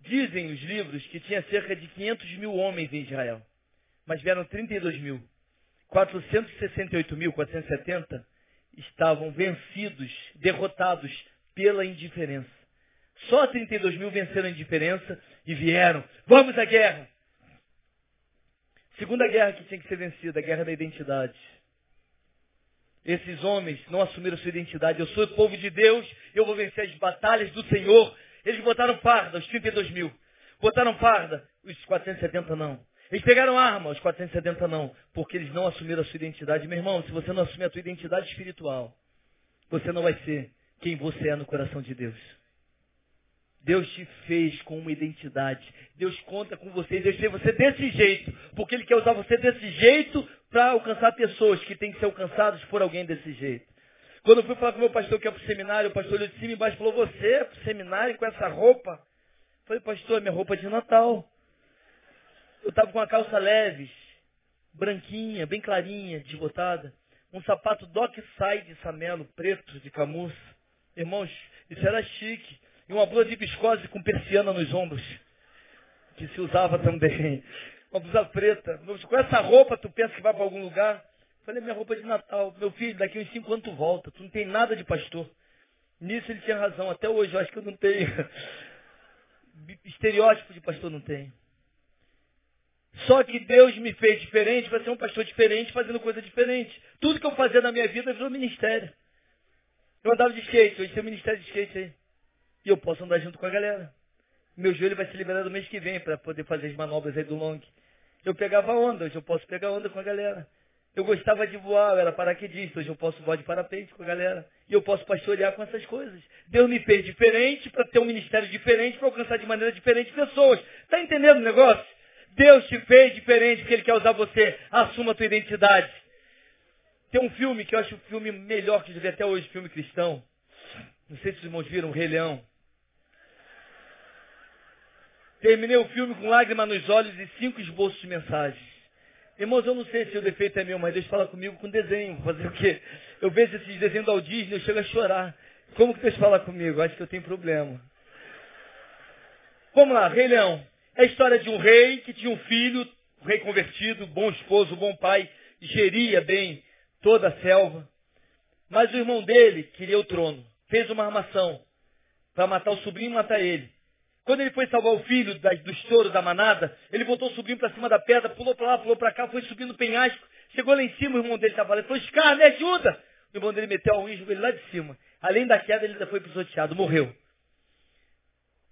Dizem os livros que tinha cerca de 500 mil homens em Israel mas vieram 32 mil. 468 mil, 470 estavam vencidos, derrotados pela indiferença. Só 32 mil venceram a indiferença e vieram. Vamos à guerra! Segunda guerra que tinha que ser vencida, a guerra da identidade. Esses homens não assumiram sua identidade. Eu sou o povo de Deus, eu vou vencer as batalhas do Senhor. Eles botaram farda, os 32 mil. Botaram farda, os 470 não. Eles pegaram arma, os 470 não, porque eles não assumiram a sua identidade. Meu irmão, se você não assumir a sua identidade espiritual, você não vai ser quem você é no coração de Deus. Deus te fez com uma identidade. Deus conta com você. Deus fez você desse jeito. Porque Ele quer usar você desse jeito para alcançar pessoas que têm que ser alcançadas por alguém desse jeito. Quando eu fui falar com o meu pastor que é para o seminário, o pastor olhou de cima e embaixo falou, você é para o seminário com essa roupa? Falei, pastor, é minha roupa de Natal. Eu estava com uma calça leves, branquinha, bem clarinha, desbotada. Um sapato Dockside Samelo, preto, de camurça. Irmãos, isso era chique. E uma blusa de viscose com persiana nos ombros. Que se usava também. Uma blusa preta. Com essa roupa, tu pensa que vai para algum lugar? Falei, minha roupa é de Natal. Meu filho, daqui uns cinco anos tu volta. Tu não tem nada de pastor. Nisso ele tinha razão. Até hoje eu acho que eu não tenho. Estereótipo de pastor não tenho. Só que Deus me fez diferente para ser um pastor diferente, fazendo coisa diferente. Tudo que eu fazia na minha vida virou ministério. Eu andava de skate, hoje tem um ministério de skate aí. E eu posso andar junto com a galera. Meu joelho vai se liberar no mês que vem para poder fazer as manobras aí do long. Eu pegava onda, hoje eu posso pegar onda com a galera. Eu gostava de voar, eu era paraquedista, hoje eu posso voar de parapente com a galera. E eu posso pastorear com essas coisas. Deus me fez diferente para ter um ministério diferente, para alcançar de maneira diferente pessoas. Está entendendo o negócio? Deus te fez diferente porque Ele quer usar você. Assuma a tua identidade. Tem um filme que eu acho o filme melhor que eu vi até hoje, filme cristão. Não sei se os irmãos viram, Rei Leão. Terminei o filme com lágrimas nos olhos e cinco esboços de mensagens. Irmãos, eu não sei se o defeito é meu, mas Deus fala comigo com desenho. Fazer o quê? Eu vejo esses desenhos da Disney, eu chego a chorar. Como que Deus fala comigo? Acho que eu tenho problema. Vamos lá, Rei Leão. É a história de um rei que tinha um filho, um rei convertido, bom esposo, bom pai, geria bem toda a selva. Mas o irmão dele queria o trono. Fez uma armação para matar o sobrinho e matar ele. Quando ele foi salvar o filho do estouro da manada, ele botou o sobrinho para cima da pedra, pulou para lá, pulou para cá, foi subindo o penhasco. Chegou lá em cima, o irmão dele estava lá. Ele falou, Scar, me ajuda! O irmão dele meteu a unha e ele lá de cima. Além da queda, ele ainda foi pisoteado, morreu.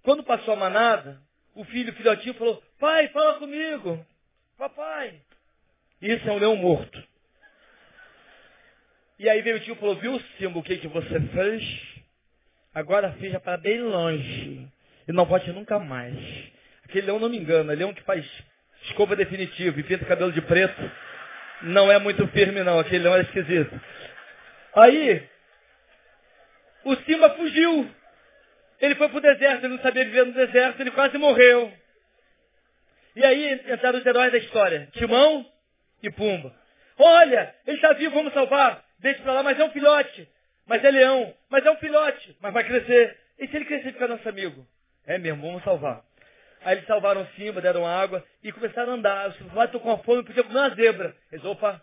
Quando passou a manada, o filho, o filhotinho, falou, pai, fala comigo. Papai. Isso é um leão morto. E aí veio o tio e falou, viu, Simba, o que, que você fez? Agora seja para bem longe. E não volte nunca mais. Aquele leão não me engana, leão que faz escova definitiva e pinta cabelo de preto. Não é muito firme não, aquele leão é esquisito. Aí, o Simba fugiu. Ele foi para o deserto, ele não sabia viver no deserto, ele quase morreu. E aí entraram os heróis da história, Timão e Pumba. Olha, ele está vivo, vamos salvar. Deixa para lá, mas é um filhote. Mas é leão, mas é um filhote. Mas vai crescer. E se ele crescer e ficar nosso amigo? É mesmo, vamos salvar. Aí eles salvaram Simba, deram água e começaram a andar. O pai estou com fome, podia comer uma zebra. Eles, opa,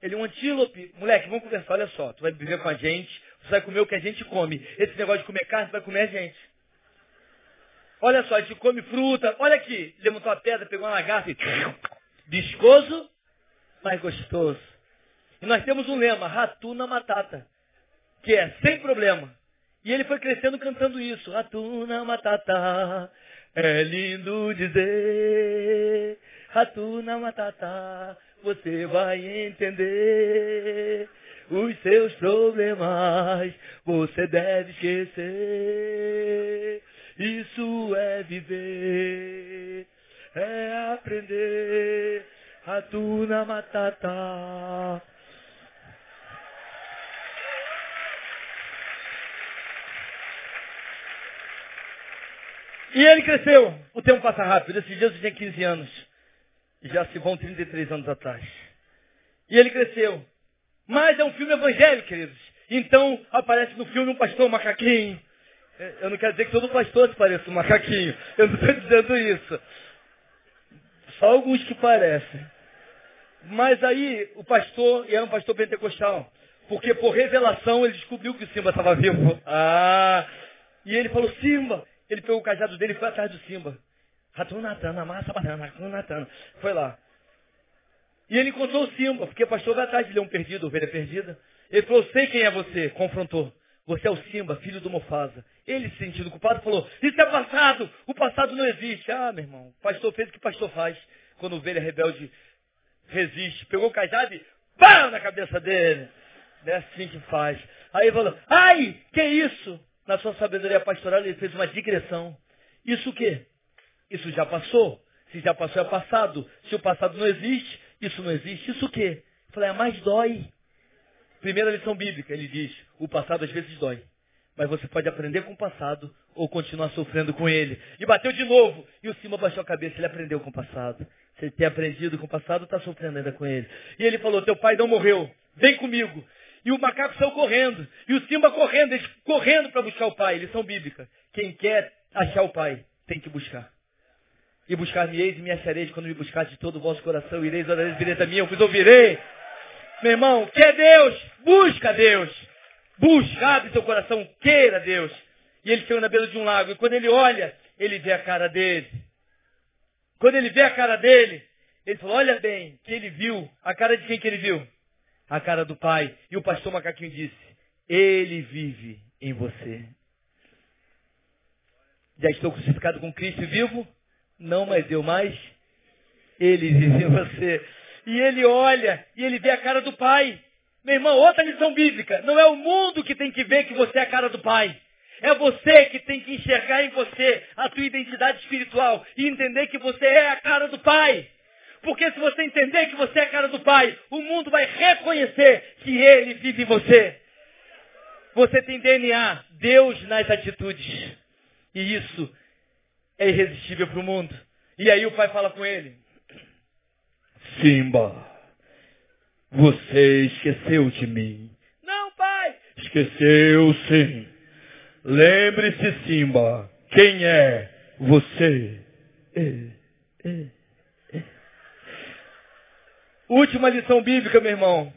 ele é um antílope. Moleque, vamos conversar, olha só. Tu vai viver com a gente, você vai comer o que a gente come. Esse negócio de comer carne, você vai comer a gente. Olha só, a gente come fruta. Olha aqui, levantou a pedra, pegou uma lagarta e... Viscoso, mas gostoso. E nós temos um lema, ratuna matata, que é sem problema. E ele foi crescendo cantando isso. Ratuna Matata, é lindo dizer. Ratuna Matata, você vai entender. Os seus problemas você deve esquecer. Isso é viver, é aprender. Ratuna Matata. E ele cresceu. O tempo passa rápido. Esses dias eu tinha 15 anos. Já se vão 33 anos atrás. E ele cresceu. Mas é um filme evangélico, queridos. Então aparece no filme um pastor macaquinho. Eu não quero dizer que todo pastor se pareça um macaquinho. Eu não estou dizendo isso. Só alguns que parecem. Mas aí o pastor, e era um pastor pentecostal, porque por revelação ele descobriu que o Simba estava vivo. Ah! E ele falou, Simba, ele pegou o cajado dele e foi atrás do Simba. Ratunatana, massa banana, ratunatana. Foi lá. E ele encontrou o Simba, porque o pastor vai atrás de leão perdido, ovelha perdida. Ele falou, sei quem é você. Confrontou. Você é o Simba, filho do Mufasa. Ele, se sentindo culpado, falou, isso é passado. O passado não existe. Ah, meu irmão, o pastor fez o que o pastor faz. Quando ovelha rebelde resiste. Pegou o cajado e pá na cabeça dele. É assim que faz. Aí falou, ai, que isso? Na sua sabedoria pastoral, ele fez uma digressão. Isso o quê? Isso já passou. Se já passou, é passado. Se o passado não existe, isso não existe. Isso o quê? Eu falei, é mais dói. Primeira lição bíblica, ele diz, o passado às vezes dói. Mas você pode aprender com o passado ou continuar sofrendo com ele. E bateu de novo. E o Simba baixou a cabeça. Ele aprendeu com o passado. Se ele tem aprendido com o passado, está sofrendo ainda com ele. E ele falou, teu pai não morreu. Vem comigo. E o macaco saiu correndo. E o Simba correndo. Eles correndo para buscar o pai. Lição bíblica. Quem quer achar o pai, tem que buscar. E buscar-me-eis e me achareis quando me buscar de todo o vosso coração. Ireis, orareis, vireis a mim. Eu vos ouvirei. Meu irmão, quer Deus? Busca Deus. Busca, abre seu coração, queira Deus. E ele chega na beira de um lago. E quando ele olha, ele vê a cara dele. Quando ele vê a cara dele, ele falou, olha bem, que ele viu. A cara de quem que ele viu? A cara do pai. E o pastor Macaquinho disse, ele vive em você. Já estou crucificado com Cristo e vivo? Não mais eu mais. Ele vive em você. E ele olha e ele vê a cara do pai. Meu irmão, outra lição bíblica. Não é o mundo que tem que ver que você é a cara do pai. É você que tem que enxergar em você a tua identidade espiritual e entender que você é a cara do pai. Porque se você entender que você é a cara do pai, o mundo vai reconhecer que ele vive em você. Você tem DNA, Deus nas atitudes. E isso é irresistível para o mundo. E aí o pai fala com ele. Simba, você esqueceu de mim. Não, pai. Esqueceu sim. Lembre-se, Simba, quem é você? É, é. Última lição bíblica, meu irmão.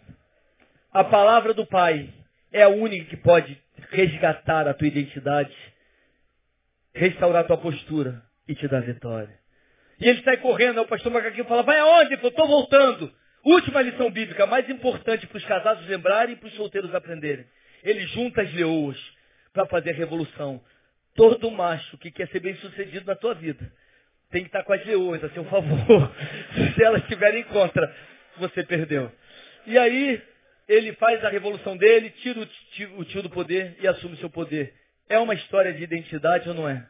A palavra do Pai é a única que pode resgatar a tua identidade, restaurar a tua postura e te dar vitória. E ele sai correndo, o pastor Macaquinho fala, vai aonde? Eu estou voltando. Última lição bíblica, mais importante para os casados lembrarem e para os solteiros aprenderem. Ele junta as leoas para fazer a revolução. Todo macho que quer ser bem sucedido na tua vida tem que estar com as leoas a seu favor. Se elas estiverem contra, você perdeu. E aí, ele faz a revolução dele, tira o tio, o tio do poder e assume seu poder. É uma história de identidade ou não é?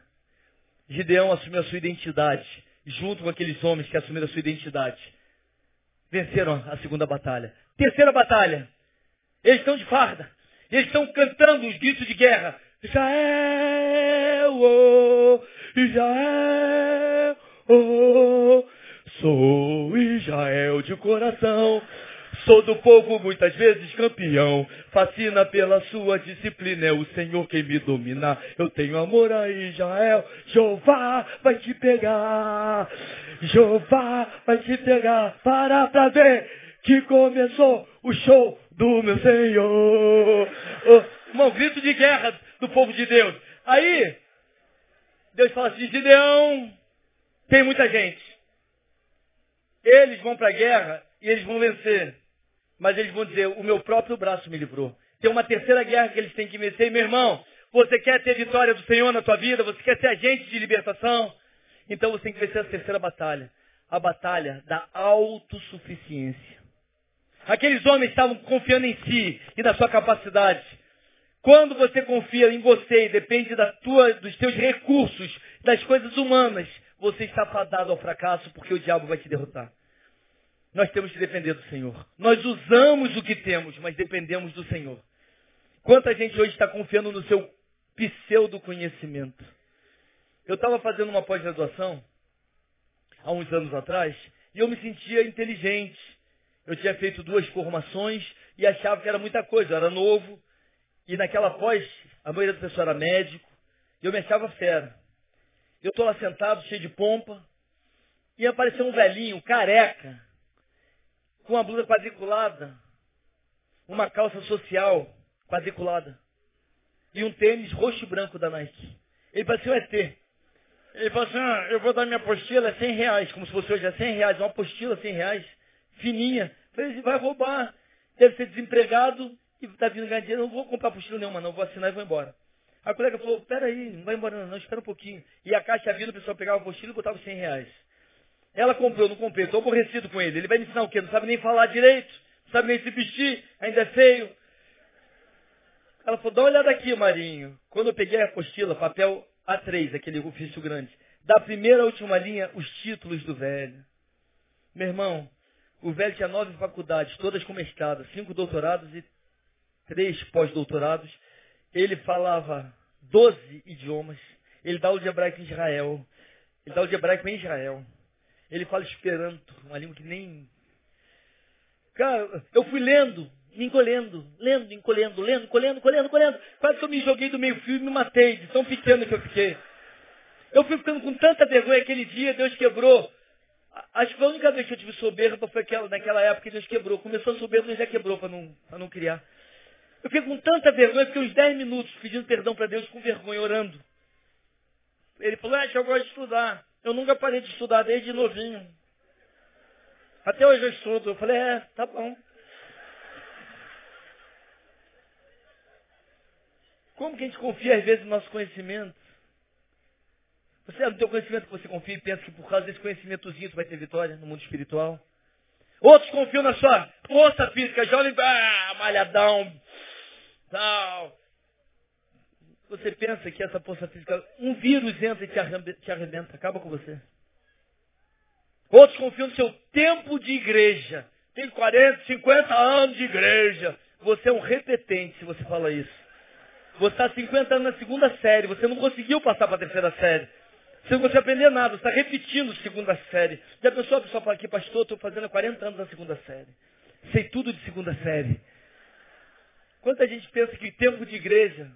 Gideão assumiu a sua identidade, junto com aqueles homens que assumiram a sua identidade. Venceram a segunda batalha. Terceira batalha. Eles estão de farda. Eles estão cantando os gritos de guerra. Israel, oh, Israel, oh, sou Israel de coração. Sou do povo muitas vezes campeão, fascina pela sua disciplina, é o Senhor quem me domina. Eu tenho amor a Israel, Jeová vai te pegar, Jeová vai te pegar, para pra ver que começou o show do meu Senhor. Oh, um grito de guerra do povo de Deus. Aí, Deus fala assim, Gideão, tem muita gente. Eles vão para a guerra e eles vão vencer. Mas eles vão dizer, o meu próprio braço me livrou. Tem uma terceira guerra que eles têm que vencer. Meu irmão, você quer ter vitória do Senhor na tua vida? Você quer ser agente de libertação? Então você tem que vencer a terceira batalha. A batalha da autossuficiência. Aqueles homens estavam confiando em si e na sua capacidade. Quando você confia em você e depende da tua, dos teus recursos, das coisas humanas, você está fadado ao fracasso porque o diabo vai te derrotar. Nós temos que depender do Senhor. Nós usamos o que temos, mas dependemos do Senhor. Quanta gente hoje está confiando no seu pseudo conhecimento? Eu estava fazendo uma pós-graduação há uns anos atrás e eu me sentia inteligente. Eu tinha feito duas formações e achava que era muita coisa. Eu era novo e naquela pós, a maioria das pessoas era médico e eu me achava fera. Eu estou lá sentado, cheio de pompa, e apareceu um velhinho, careca, com uma blusa quadriculada, uma calça social quadriculada e um tênis roxo e branco da Nike. Ele parecia um ET. Ele falou assim, ah, eu vou dar minha apostila, é 100 reais, como se fosse hoje, é 100 reais, uma apostila 100 reais, fininha. Falei, vai roubar, deve ser desempregado e está vindo ganhar dinheiro, não vou comprar apostila nenhuma não, vou assinar e vou embora. A colega falou, peraí, não vai embora não, não, espera um pouquinho. E a caixa vindo, o pessoal pegava a apostila e botava 100 reais. Ela comprou, não comprei, estou aborrecido com ele. Ele vai me ensinar o quê? Não sabe nem falar direito, não sabe nem se vestir, ainda é feio. Ela falou, dá uma olhada aqui, Marinho. Quando eu peguei a apostila, papel A3, aquele ofício grande, da primeira à última linha, os títulos do velho. Meu irmão, o velho tinha nove faculdades, todas com mestrado, cinco doutorados e três pós-doutorados. Ele falava 12 idiomas. Ele dá o de hebraico em Israel. Ele dá o de hebraico em Israel. Ele fala Esperanto, uma língua que nem. Cara, eu fui lendo, me encolhendo, lendo, encolhendo, lendo, encolhendo, encolhendo, encolhendo. Quase que eu me joguei do meio fio e me matei, de tão pequeno que eu fiquei. Eu fui ficando com tanta vergonha aquele dia, Deus quebrou. Acho que a única vez que eu tive soberba foi aquela, naquela época que Deus quebrou. Começou a soberba, Deus já quebrou para não, não criar. Eu fiquei com tanta vergonha, fiquei uns 10 minutos pedindo perdão para Deus com vergonha, orando. Ele falou, ah, eu gosto de estudar. Eu nunca parei de estudar desde novinho. Até hoje eu estudo. Eu falei, é, tá bom. Como que a gente confia às vezes no nosso conhecimento? Você é no teu conhecimento que você confia e pensa que por causa desse conhecimentozinho tu vai ter vitória no mundo espiritual? Outros confiam na sua força física, jovem, ah, malhadão, tal. Você pensa que essa força física, um vírus entra e te arrebenta, acaba com você. Outros confiam no seu tempo de igreja. Tem 40, 50 anos de igreja. Você é um repetente se você fala isso. Você está 50 anos na segunda série. Você não conseguiu passar para a terceira série. Você não conseguiu aprender nada. Você está repetindo segunda série. Já pensou a pessoa fala aqui, pastor, estou fazendo 40 anos na segunda série. Sei tudo de segunda série. Quanta gente pensa que tempo de igreja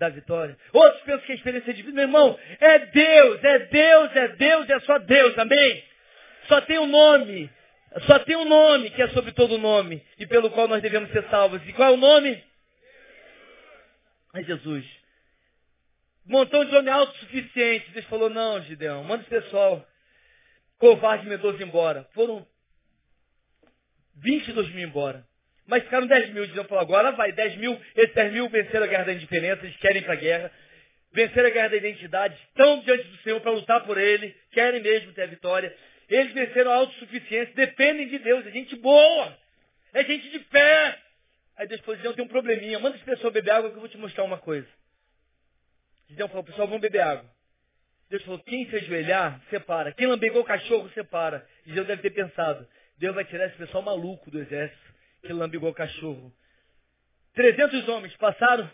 da vitória. Outros pensam que a experiência de vida, meu irmão, é Deus, é Deus, é Deus, é só Deus, amém? Só tem um nome, só tem um nome que é sobre todo nome e pelo qual nós devemos ser salvos. E qual é o nome? É Jesus. Um montão de homem autossuficiente. Deus falou, não, Gideão, manda esse pessoal covarde medroso embora. Foram 22 mil embora. Mas ficaram 10 mil. Falou, agora vai, 10 mil. Esses 10 mil venceram a guerra da indiferença, eles querem ir para a guerra. Venceram a guerra da identidade, estão diante do Senhor para lutar por Ele, querem mesmo ter a vitória. Eles venceram a autossuficiência, dependem de Deus, é gente boa, é gente de fé. Aí Deus falou, Gideão tem um probleminha, manda esse pessoal beber água que eu vou te mostrar uma coisa. Gideão falou, pessoal, vamos beber água. Deus falou, quem se ajoelhar, separa. Quem lambegou o cachorro, separa. Gideão deve ter pensado, Deus vai tirar esse pessoal maluco do exército que lambigou o cachorro. 300 homens passaram.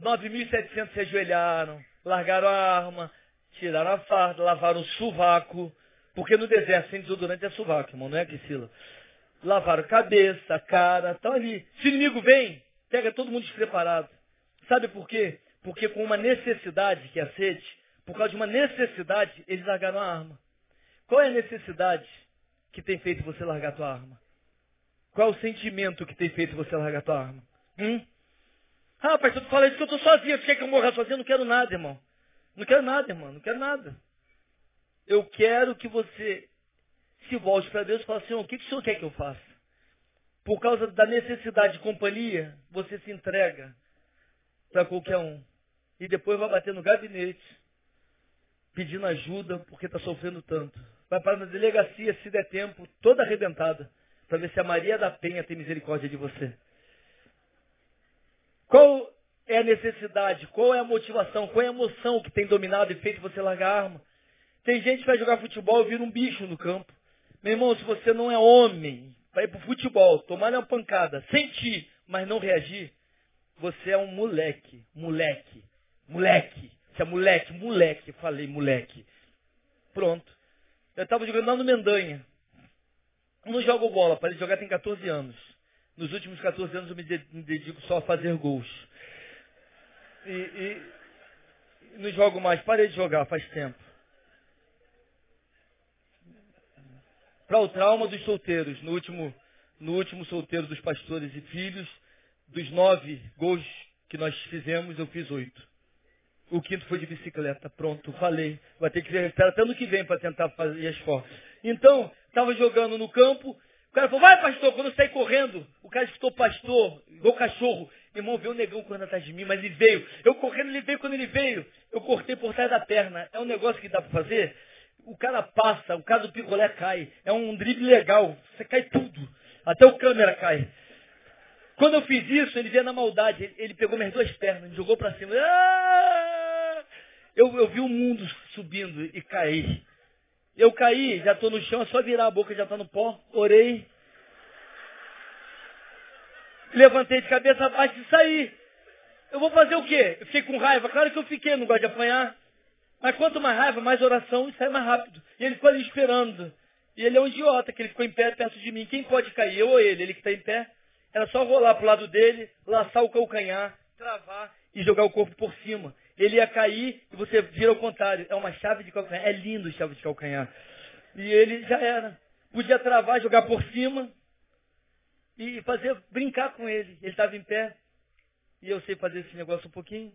9.700 se ajoelharam, largaram a arma, tiraram a farda, lavaram o sovaco, porque no deserto sem desodorante é sovaco, irmão, não é axila. Lavaram cabeça, cara, estão ali. Se o inimigo vem, pega todo mundo despreparado. Sabe por quê? Porque com uma necessidade, que é a sede, por causa de uma necessidade, eles largaram a arma. Qual é a necessidade? Que tem feito você largar tua arma? Qual é o sentimento que tem feito você largar tua arma? Hum? Ah, pastor, tu fala isso que eu estou sozinho. Tu quer que eu morra sozinho? Eu não quero nada, irmão. Não quero nada, irmão. Não quero nada. Eu quero que você se volte para Deus e fale, Senhor, o que, que o Senhor quer que eu faça? Por causa da necessidade de companhia, você se entrega para qualquer um. E depois vai bater no gabinete, pedindo ajuda porque está sofrendo tanto vai para a delegacia, se der tempo, toda arrebentada, para ver se a Maria da Penha tem misericórdia de você. Qual é a necessidade? Qual é a motivação? Qual é a emoção que tem dominado e feito você largar a arma? Tem gente que vai jogar futebol e vira um bicho no campo. Meu irmão, se você não é homem, vai ir para o futebol, tomar uma pancada, sentir, mas não reagir, você é um moleque, moleque, moleque. Você é moleque, moleque, falei moleque. Pronto. Eu estava jogando lá no Mendanha. Não jogo bola, para ele jogar tem 14 anos. Nos últimos 14 anos eu me dedico só a fazer gols. E, e não jogo mais, parei de jogar faz tempo. Para o trauma dos solteiros, no último, no último solteiro dos pastores e filhos, dos nove gols que nós fizemos, eu fiz oito. O quinto foi de bicicleta. Pronto, falei. Vai ter que espera até ano que vem para tentar fazer as fotos. Então, estava jogando no campo. O cara falou, vai pastor, quando eu saí correndo, o cara escutou pastor, igual cachorro. Meu irmão veio o negão correndo atrás de mim, mas ele veio. Eu correndo, ele veio quando ele veio. Eu cortei por trás da perna. É um negócio que dá para fazer. O cara passa, o cara do picolé cai. É um drible legal. Você cai tudo. Até o câmera cai. Quando eu fiz isso, ele veio na maldade. Ele, pegou minhas duas pernas, jogou para cima. Ah! Eu, eu vi o mundo subindo e caí. Eu caí, já estou no chão, é só virar a boca, já está no pó. Orei. Levantei de cabeça baixa e saí. Eu vou fazer o quê? Eu fiquei com raiva. Claro que eu fiquei, não gosto de apanhar. Mas quanto mais raiva, mais oração e sai mais rápido. E ele ficou ali esperando. E ele é um idiota, que ele ficou em pé perto de mim. Quem pode cair? Eu ou ele? Ele que está em pé. Era só rolar para o lado dele, laçar o calcanhar, travar e jogar o corpo por cima. Ele ia cair e você vira ao contrário. É uma chave de calcanhar. É lindo chave de calcanhar. E ele já era. Podia travar, jogar por cima e fazer, brincar com ele. Ele estava em pé. E eu sei fazer esse negócio um pouquinho.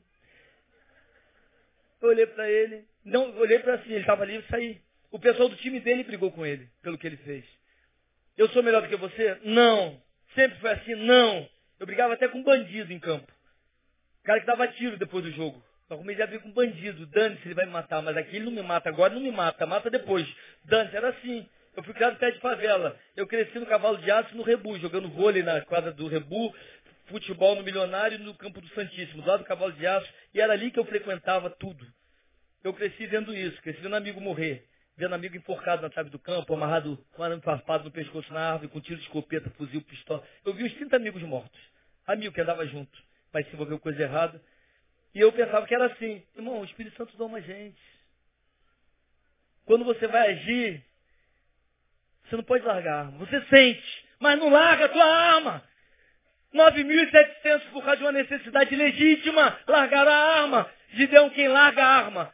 Eu olhei para ele. Não, olhei para assim, ele estava ali e saí. O pessoal do time dele brigou com ele, pelo que ele fez. Eu sou melhor do que você? Não. Sempre foi assim? Não. Eu brigava até com bandido em campo. O cara que dava tiro depois do jogo. Eu comecei a brigar com bandido. Dane-se, ele vai me matar. Mas aqui ele não me mata agora, não me mata. Mata depois. Dane-se, era assim. Eu fui criado pé de favela. Eu cresci no cavalo de aço no Rebu, jogando vôlei na quadra do Rebu, futebol no Milionário no campo do Santíssimo, do lado do cavalo de aço. E era ali que eu frequentava tudo. Eu cresci vendo isso, cresci vendo amigo morrer, vendo amigo enforcado na trave do campo, amarrado com arame farpado no pescoço na árvore, com tiro de escopeta, fuzil, pistola. Eu vi os 30 amigos mortos. Amigo que andava junto, mas se envolveu coisa errada. E eu pensava que era assim. Irmão, o Espírito Santo doma a gente. Quando você vai agir, você não pode largar a arma. Você sente, mas não larga a tua arma. 9.700 por causa de uma necessidade legítima, largaram a arma. Gideão, quem larga a arma,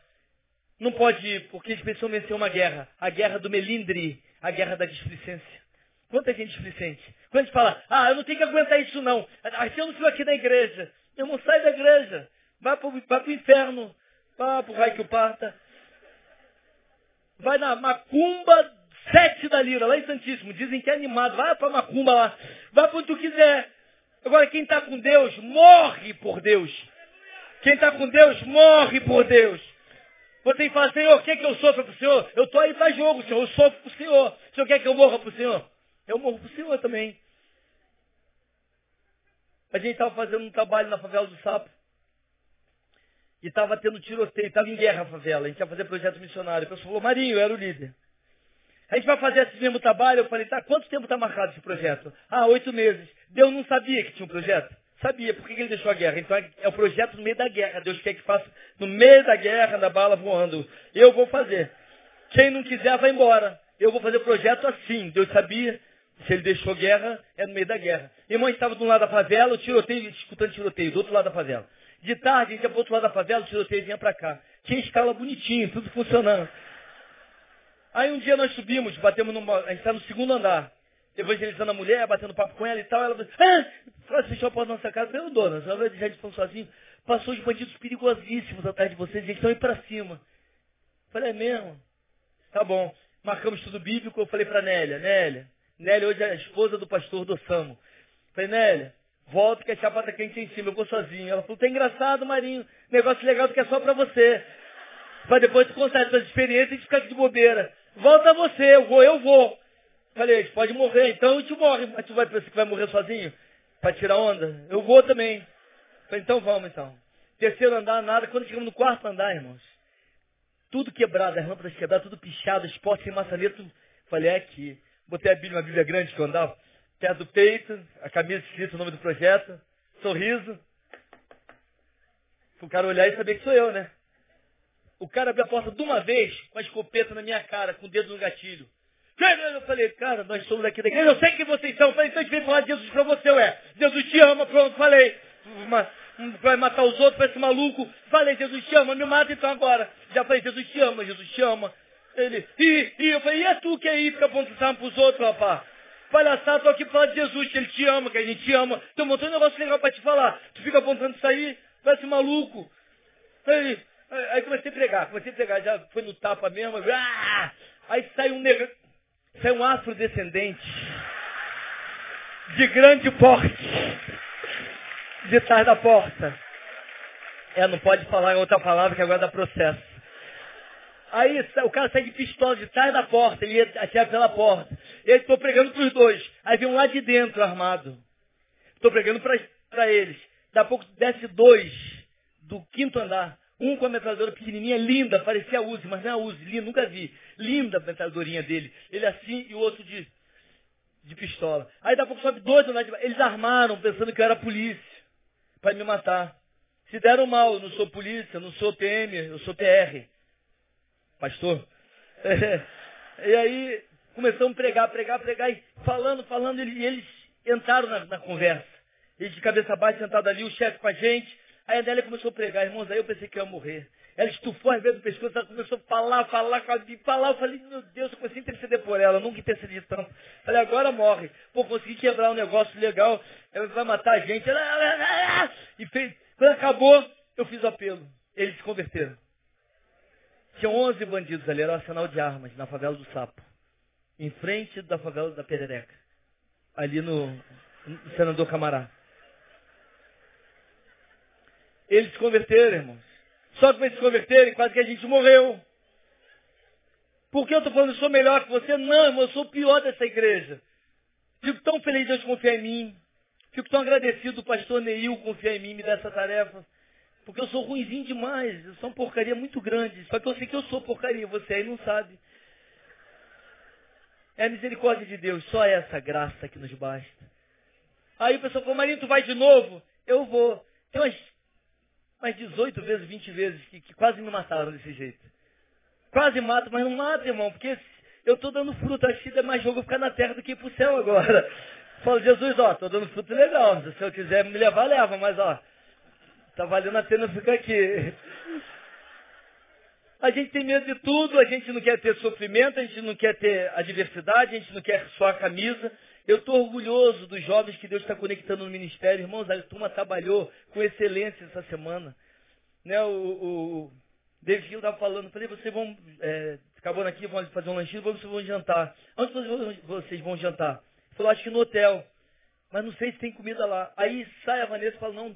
não pode ir, porque eles precisam vencer uma guerra. A guerra do melindre, a guerra da displicência. Quanta gente displicente. Quando a gente fala, ah, eu não tenho que aguentar isso não. Eu não estou aqui na igreja. Eu não saio da igreja. Vai para o inferno. Vai para o raio que o parta. Vai na macumba sete da lira, lá em Santíssimo. Dizem que é animado. Vai para macumba lá. Vai para onde tu quiser. Agora, quem está com Deus, morre por Deus. Quem está com Deus, morre por Deus. Você falar, Senhor, quer que eu sofra para o Senhor? Eu estou aí para jogo, Senhor. Eu sofro para o Senhor. O Senhor quer que eu morra para o Senhor? Eu morro para o Senhor também. A gente estava fazendo um trabalho na favela do Sapo. E estava tendo tiroteio, estava em guerra a favela. A gente ia fazer projeto missionário. O pessoal falou, Marinho, eu era o líder. A gente vai fazer esse mesmo trabalho. Eu falei, tá, quanto tempo está marcado esse projeto? Ah, oito meses. Deus não sabia que tinha um projeto? Sabia. Por que ele deixou a guerra? Então é o projeto no meio da guerra. Deus quer que faça no meio da guerra, na bala voando. Eu vou fazer. Quem não quiser, vai embora. Eu vou fazer projeto assim. Deus sabia. Se ele deixou guerra, é no meio da guerra. Irmão, estava de um lado da favela, o tiroteio, escutando tiroteio, do outro lado da favela. De tarde, a gente ia para o outro lado da favela, o tiroteio vinha para cá. Tinha escala bonitinho, tudo funcionando. Aí um dia nós subimos, batemos numa. A gente está no segundo andar. Evangelizando a mulher, batendo papo com ela e tal. Ela falou, ah, fechou a porta da nossa casa. Meu dona, vai deixar de estão sozinhos? Passou os bandidos perigosíssimos atrás de vocês, eles estão indo para cima. Falei, é mesmo? Tá bom. Marcamos tudo bíblico, eu falei para Nélia, Nélia, Nélia hoje é a esposa do pastor do Samo. Falei, Nélia, volta que a chapa tá quente em cima, eu vou sozinho. Ela falou, tá engraçado, Marinho, negócio legal que é só para você. Para depois tu contar suas experiências e ficar de bobeira. Volta você, eu vou, eu vou. Falei, pode morrer, então a gente morre. Mas tu vai pensar que vai morrer sozinho? Para tirar onda? Eu vou também. Falei, então vamos então. Terceiro andar, nada. Quando chegamos no quarto andar, irmãos, tudo quebrado, as lâmpadas quebradas, tudo pichado, esporte sem maçaneta. Falei, é aqui. Botei a Bíblia, uma Bíblia grande que eu andava, do peito, a camisa escrita o nome do projeto, sorriso. O cara olhar e saber que sou eu, né? O cara abriu a porta de uma vez com a escopeta na minha cara, com o dedo no gatilho. Eu falei, cara, nós somos aqui da igreja. Eu sei que vocês são. Eu falei, então a gente veio falar de Jesus para você, ué. Jesus te ama, pronto, falei. Vai matar os outros, parece maluco. Falei, Jesus te ama, me mata então agora. Já falei, Jesus te ama, Jesus te ama. Ele, e, e eu falei, e é tu que aí fica apontando para os outros, rapaz? Palhaçada, tô aqui para falar de Jesus, que ele te ama, que a gente te ama. Tem um montão de negócio legal para te falar. Tu fica apontando isso aí, parece maluco. Aí, aí comecei a pregar, comecei a pregar, já foi no tapa mesmo. Ah! Aí sai um negro, sai um afrodescendente de grande porte de trás da porta. É, não pode falar em outra palavra que agora dá processo. Aí o cara sai de pistola de trás da porta, ele ia atirar pela porta. Eu estou pregando para os dois. Aí vem um lá de dentro armado. Estou pregando para eles. Daqui a pouco desce dois do quinto andar. Um com a metralhadora pequenininha, linda, parecia Uzi, mas não é Uzi, linda, nunca vi. Linda a metralhadorinha dele. Ele assim e o outro de, de pistola. Aí daqui a pouco sobe dois unidades de Eles armaram pensando que eu era polícia para me matar. Se deram mal, eu não sou polícia, não sou PM, eu sou TR. Pastor. É. E aí começamos a pregar, pregar, pregar, e falando, falando, e eles entraram na, na conversa. Eles de cabeça baixa, sentado ali, o chefe com a gente. Aí a Adélia começou a pregar, irmãos, aí eu pensei que ia morrer. Ela estufou às vezes do pescoço, ela começou a falar, falar, falar. Eu falei, meu Deus, eu comecei a interceder por ela, nunca intercedi tanto. Falei, agora morre. Pô, consegui quebrar um negócio legal, ela vai matar a gente. E fez. Quando acabou, eu fiz o apelo. Eles se converteram. Tinha 11 bandidos ali, era o arsenal de armas, na favela do Sapo. Em frente da favela da Perereca. Ali no, no Senador Camará. Eles se converteram, irmãos. Só que para eles se converterem, quase que a gente morreu. Por que eu estou falando que sou melhor que você? Não, irmão, eu sou o pior dessa igreja. Fico tão feliz de Deus confiar em mim. Fico tão agradecido do pastor Neil confiar em mim, me dar essa tarefa. Porque eu sou ruimzinho demais. Eu sou uma porcaria muito grande. Só que eu sei que eu sou porcaria. Você aí não sabe. É a misericórdia de Deus. Só essa graça que nos basta. Aí o pessoal falou, Marinho, tu vai de novo? Eu vou. Tem umas mas 18 vezes, 20 vezes, que, que quase me mataram desse jeito. Quase mato, mas não mata, irmão, porque eu estou dando fruto. Acho que é mais jogo ficar na terra do que ir para o céu agora. Falo, Jesus, ó, estou dando fruto legal. Se eu quiser me levar, leva, mas ó, tá valendo a pena ficar aqui. A gente tem medo de tudo, a gente não quer ter sofrimento, a gente não quer ter adversidade, a gente não quer só a camisa, eu estou orgulhoso dos jovens que Deus está conectando no ministério. Irmãos, a turma trabalhou com excelência essa semana. Né, o, o estava falando, falei, vocês vão, é, acabando aqui, vão fazer um lanchinho, vocês vão jantar. Onde vocês vão jantar? Ele falou, acho que no hotel. Mas não sei se tem comida lá. Aí sai a Vanessa e fala, não,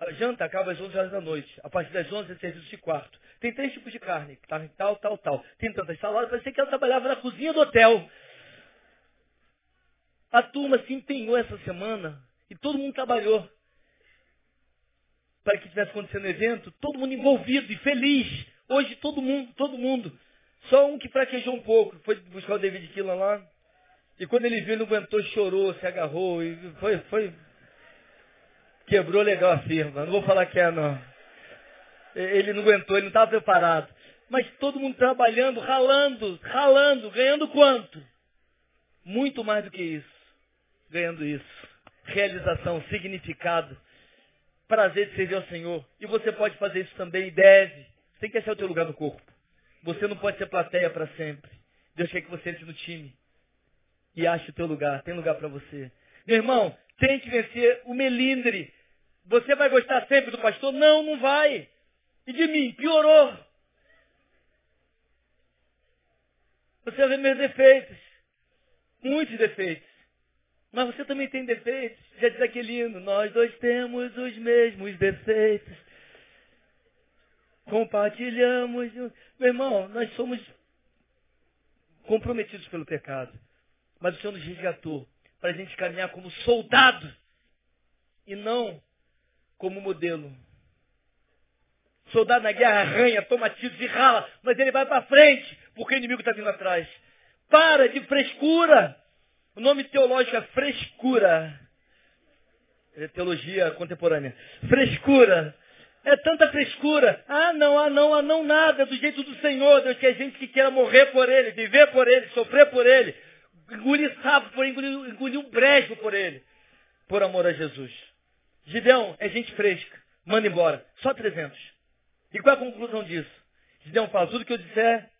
a janta acaba às 11 horas da noite. A partir das 11 é serviço de quarto. Tem três tipos de carne, tal, tal, tal. Tem tantas saladas, parecia que ela trabalhava na cozinha do hotel. A turma se empenhou essa semana e todo mundo trabalhou para que estivesse acontecendo o evento, todo mundo envolvido e feliz. Hoje todo mundo, todo mundo. Só um que fraquejou um pouco, foi buscar o David Killan lá. E quando ele viu, ele não aguentou, chorou, se agarrou e foi, foi. Quebrou legal a firma. Não vou falar que é, não. Ele não aguentou, ele não estava preparado. Mas todo mundo trabalhando, ralando, ralando, ganhando quanto? Muito mais do que isso ganhando isso. Realização, significado, prazer de servir ao Senhor. E você pode fazer isso também e deve. Você tem que achar o teu lugar no corpo. Você não pode ser plateia para sempre. Deus quer que você entre no time. E ache o teu lugar. Tem lugar para você. Meu irmão, tente vencer o melindre. Você vai gostar sempre do pastor? Não, não vai. E de mim? Piorou. Você ver meus defeitos. Muitos defeitos. Mas você também tem defeitos. Já diz aquele hino, nós dois temos os mesmos defeitos. Compartilhamos. Meu irmão, nós somos comprometidos pelo pecado. Mas o Senhor nos resgatou para a gente caminhar como soldado e não como modelo. Soldado na guerra arranha, toma tiros e rala, mas ele vai para frente, porque o inimigo está vindo atrás. Para de frescura. O nome teológico é frescura. É teologia contemporânea. Frescura. É tanta frescura. Ah, não, ah, não, ah, não, nada. Do jeito do Senhor. Deus quer gente que queira morrer por Ele, viver por Ele, sofrer por Ele. Engolir sapo por Ele, engolir, engolir um brejo por Ele. Por amor a Jesus. Gideão é gente fresca. Manda embora. Só 300. E qual é a conclusão disso? Gideão fala, tudo que eu disser,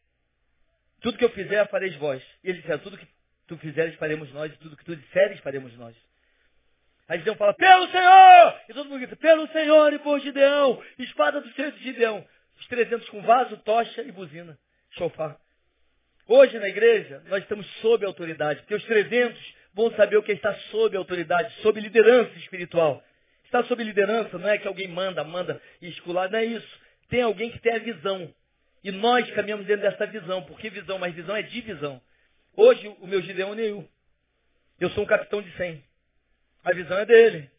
tudo que eu fizer, fareis vós. E ele disse, tudo que tu fizeres, faremos nós, e tudo que tu disseres, faremos nós. Aí Gideão fala, pelo Senhor! E todo mundo grita, pelo Senhor e por Gideão! Espada do Senhor de Gideão. Os 300 com vaso, tocha e buzina. Chofar. Hoje na igreja, nós estamos sob autoridade, porque os 300 vão saber o que é está sob autoridade, sob liderança espiritual. Está sob liderança não é que alguém manda, manda e escular, não é isso. Tem alguém que tem a visão. E nós caminhamos dentro dessa visão. Por que visão? Mas visão é divisão. Hoje o meu Gideão é nenhum. Eu sou um capitão de 100. A visão é dele.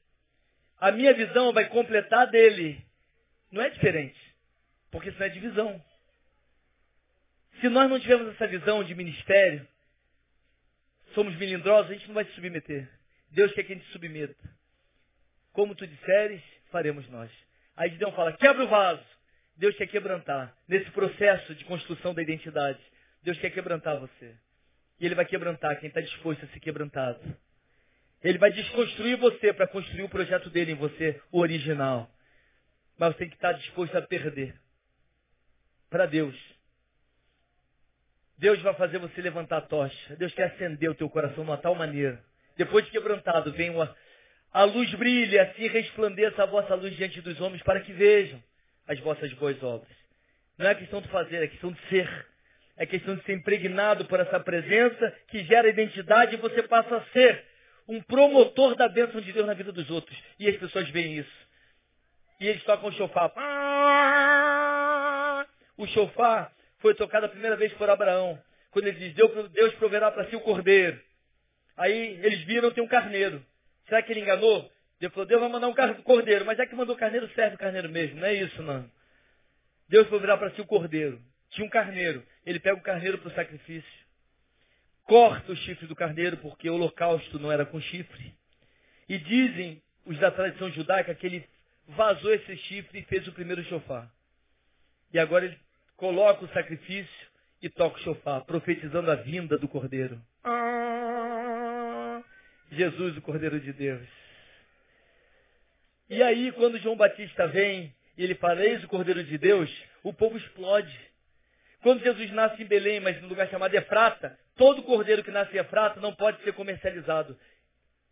A minha visão vai completar dele. Não é diferente. Porque isso é divisão. Se nós não tivermos essa visão de ministério, somos melindrosos, a gente não vai se submeter. Deus quer que a gente se submeta. Como tu disseres, faremos nós. Aí Gideão fala, quebra o vaso. Deus quer quebrantar. Nesse processo de construção da identidade, Deus quer quebrantar você. E Ele vai quebrantar quem está disposto a ser quebrantado. Ele vai desconstruir você para construir o projeto dele em você, o original. Mas você tem que estar disposto a perder. Para Deus. Deus vai fazer você levantar a tocha. Deus quer acender o teu coração de uma tal maneira. Depois de quebrantado, vem uma, a luz brilha, assim resplandeça a vossa luz diante dos homens para que vejam as vossas boas obras. Não é questão de fazer, é questão de ser. É questão de ser impregnado por essa presença que gera identidade e você passa a ser um promotor da bênção de Deus na vida dos outros. E as pessoas veem isso. E eles tocam o chofar. O chofar foi tocado a primeira vez por Abraão. Quando ele diz, Deus proverá para si o cordeiro. Aí eles viram tem um carneiro. Será que ele enganou? Deus falou, Deus vai mandar um cordeiro. Mas é que mandou carneiro, serve o carneiro mesmo. Não é isso, não. Deus proverá para si o cordeiro. Tinha um carneiro. Ele pega o carneiro para o sacrifício corta o chifre do carneiro, porque o holocausto não era com chifre. E dizem os da tradição judaica que ele vazou esse chifre e fez o primeiro chofar. E agora ele coloca o sacrifício e toca o chofar, profetizando a vinda do cordeiro. Ah, Jesus, o cordeiro de Deus. E aí, quando João Batista vem e ele fala, eis o cordeiro de Deus, o povo explode. Quando Jesus nasce em Belém, mas no lugar chamado Efrata, todo cordeiro que nasce em Efrata não pode ser comercializado.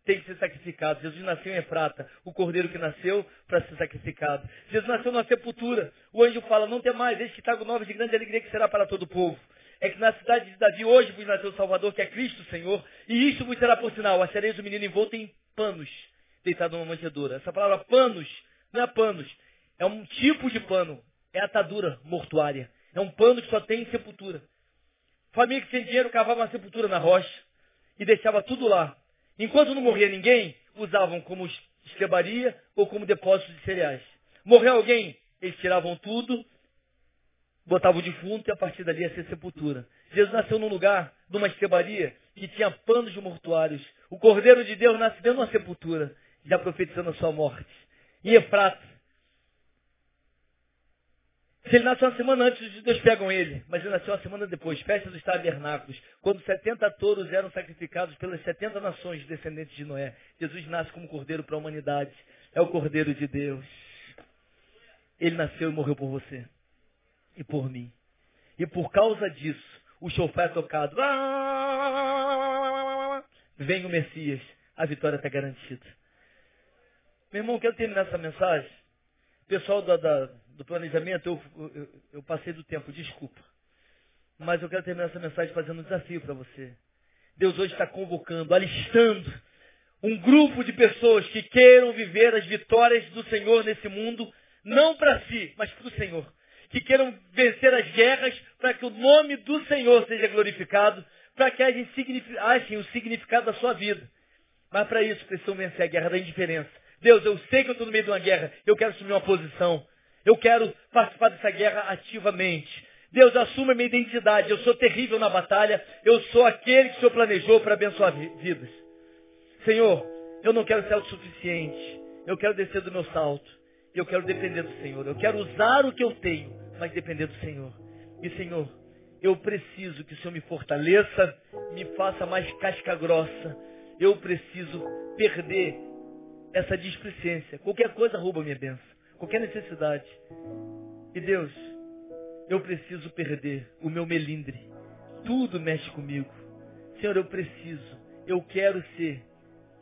Tem que ser sacrificado. Jesus nasceu em Efrata, o cordeiro que nasceu para ser sacrificado. Jesus nasceu na sepultura. O anjo fala, não tem mais, este que trago novas de grande alegria que será para todo o povo. É que na cidade de Davi hoje vos nasceu o Salvador, que é Cristo Senhor, e isto vos será por sinal. Achareis o menino envolto em panos, deitado numa manjedoura. Essa palavra panos não é panos, é um tipo de pano, é atadura mortuária. É um pano que só tem sepultura. Família que sem dinheiro cavava uma sepultura na rocha e deixava tudo lá. Enquanto não morria ninguém, usavam como estrebaria ou como depósito de cereais. Morreu alguém, eles tiravam tudo, botavam o defunto e a partir dali ia ser sepultura. Jesus nasceu num lugar, numa estrebaria, que tinha panos de mortuários. O Cordeiro de Deus nasce dentro de uma sepultura, já profetizando a sua morte. Em Efrata, se ele nasceu uma semana antes, os judeus pegam ele, mas ele nasceu uma semana depois, festa dos tabernáculos, quando 70 touros eram sacrificados pelas 70 nações descendentes de Noé. Jesus nasce como cordeiro para a humanidade. É o cordeiro de Deus. Ele nasceu e morreu por você e por mim. E por causa disso, o chofé é tocado. Vem o Messias. A vitória está garantida. Meu irmão, quero terminar essa mensagem. Pessoal da do planejamento, eu, eu, eu passei do tempo, desculpa. Mas eu quero terminar essa mensagem fazendo um desafio para você. Deus hoje está convocando, alistando um grupo de pessoas que queiram viver as vitórias do Senhor nesse mundo, não para si, mas para o Senhor. Que queiram vencer as guerras para que o nome do Senhor seja glorificado, para que achem o significado da sua vida. Mas para isso precisam vencer a guerra da indiferença. Deus, eu sei que eu estou no meio de uma guerra, eu quero assumir uma posição. Eu quero participar dessa guerra ativamente. Deus, assuma minha identidade. Eu sou terrível na batalha. Eu sou aquele que o Senhor planejou para abençoar vidas. Senhor, eu não quero ser autossuficiente. Eu quero descer do meu salto. Eu quero depender do Senhor. Eu quero usar o que eu tenho, mas depender do Senhor. E, Senhor, eu preciso que o Senhor me fortaleça, me faça mais casca grossa. Eu preciso perder essa displicência. Qualquer coisa rouba minha bênção qualquer necessidade. E Deus, eu preciso perder o meu melindre. Tudo mexe comigo. Senhor, eu preciso, eu quero ser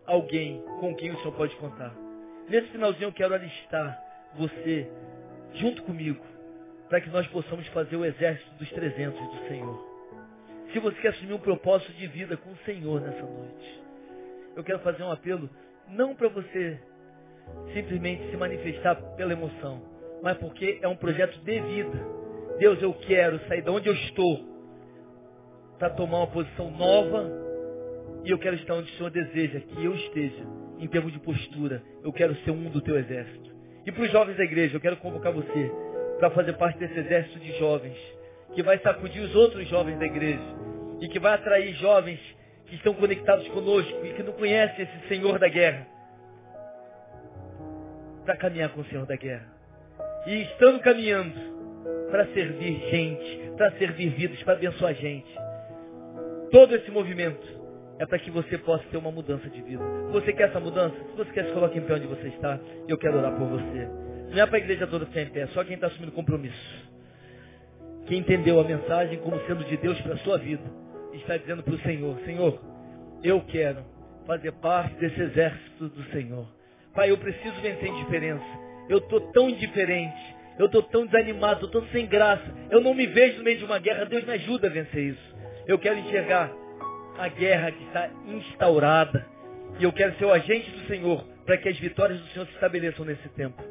alguém com quem o Senhor pode contar. Nesse finalzinho eu quero alistar você junto comigo, para que nós possamos fazer o exército dos 300 do Senhor. Se você quer assumir um propósito de vida com o Senhor nessa noite, eu quero fazer um apelo, não para você simplesmente se manifestar pela emoção, mas porque é um projeto de vida. Deus, eu quero sair de onde eu estou para tomar uma posição nova e eu quero estar onde o Senhor deseja que eu esteja, em termos de postura. Eu quero ser um do teu exército. E para os jovens da igreja, eu quero convocar você para fazer parte desse exército de jovens que vai sacudir os outros jovens da igreja e que vai atrair jovens que estão conectados conosco e que não conhecem esse Senhor da guerra, para caminhar com o Senhor da guerra. E estando caminhando para servir gente, para servir vidas, para abençoar gente. Todo esse movimento é para que você possa ter uma mudança de vida. Você quer essa mudança? Se você quer, se coloque em pé onde você está. Eu quero orar por você. Não é para a igreja toda ficar em pé, só quem está assumindo compromisso. Quem entendeu a mensagem como sendo de Deus para a sua vida. Está dizendo para o Senhor, Senhor, eu quero fazer parte desse exército do Senhor. Pai, eu preciso vencer a indiferença. Eu estou tão indiferente. Eu estou tão desanimado, estou tão sem graça. Eu não me vejo no meio de uma guerra. Deus me ajuda a vencer isso. Eu quero enxergar a guerra que está instaurada. E eu quero ser o agente do Senhor para que as vitórias do Senhor se estabeleçam nesse tempo.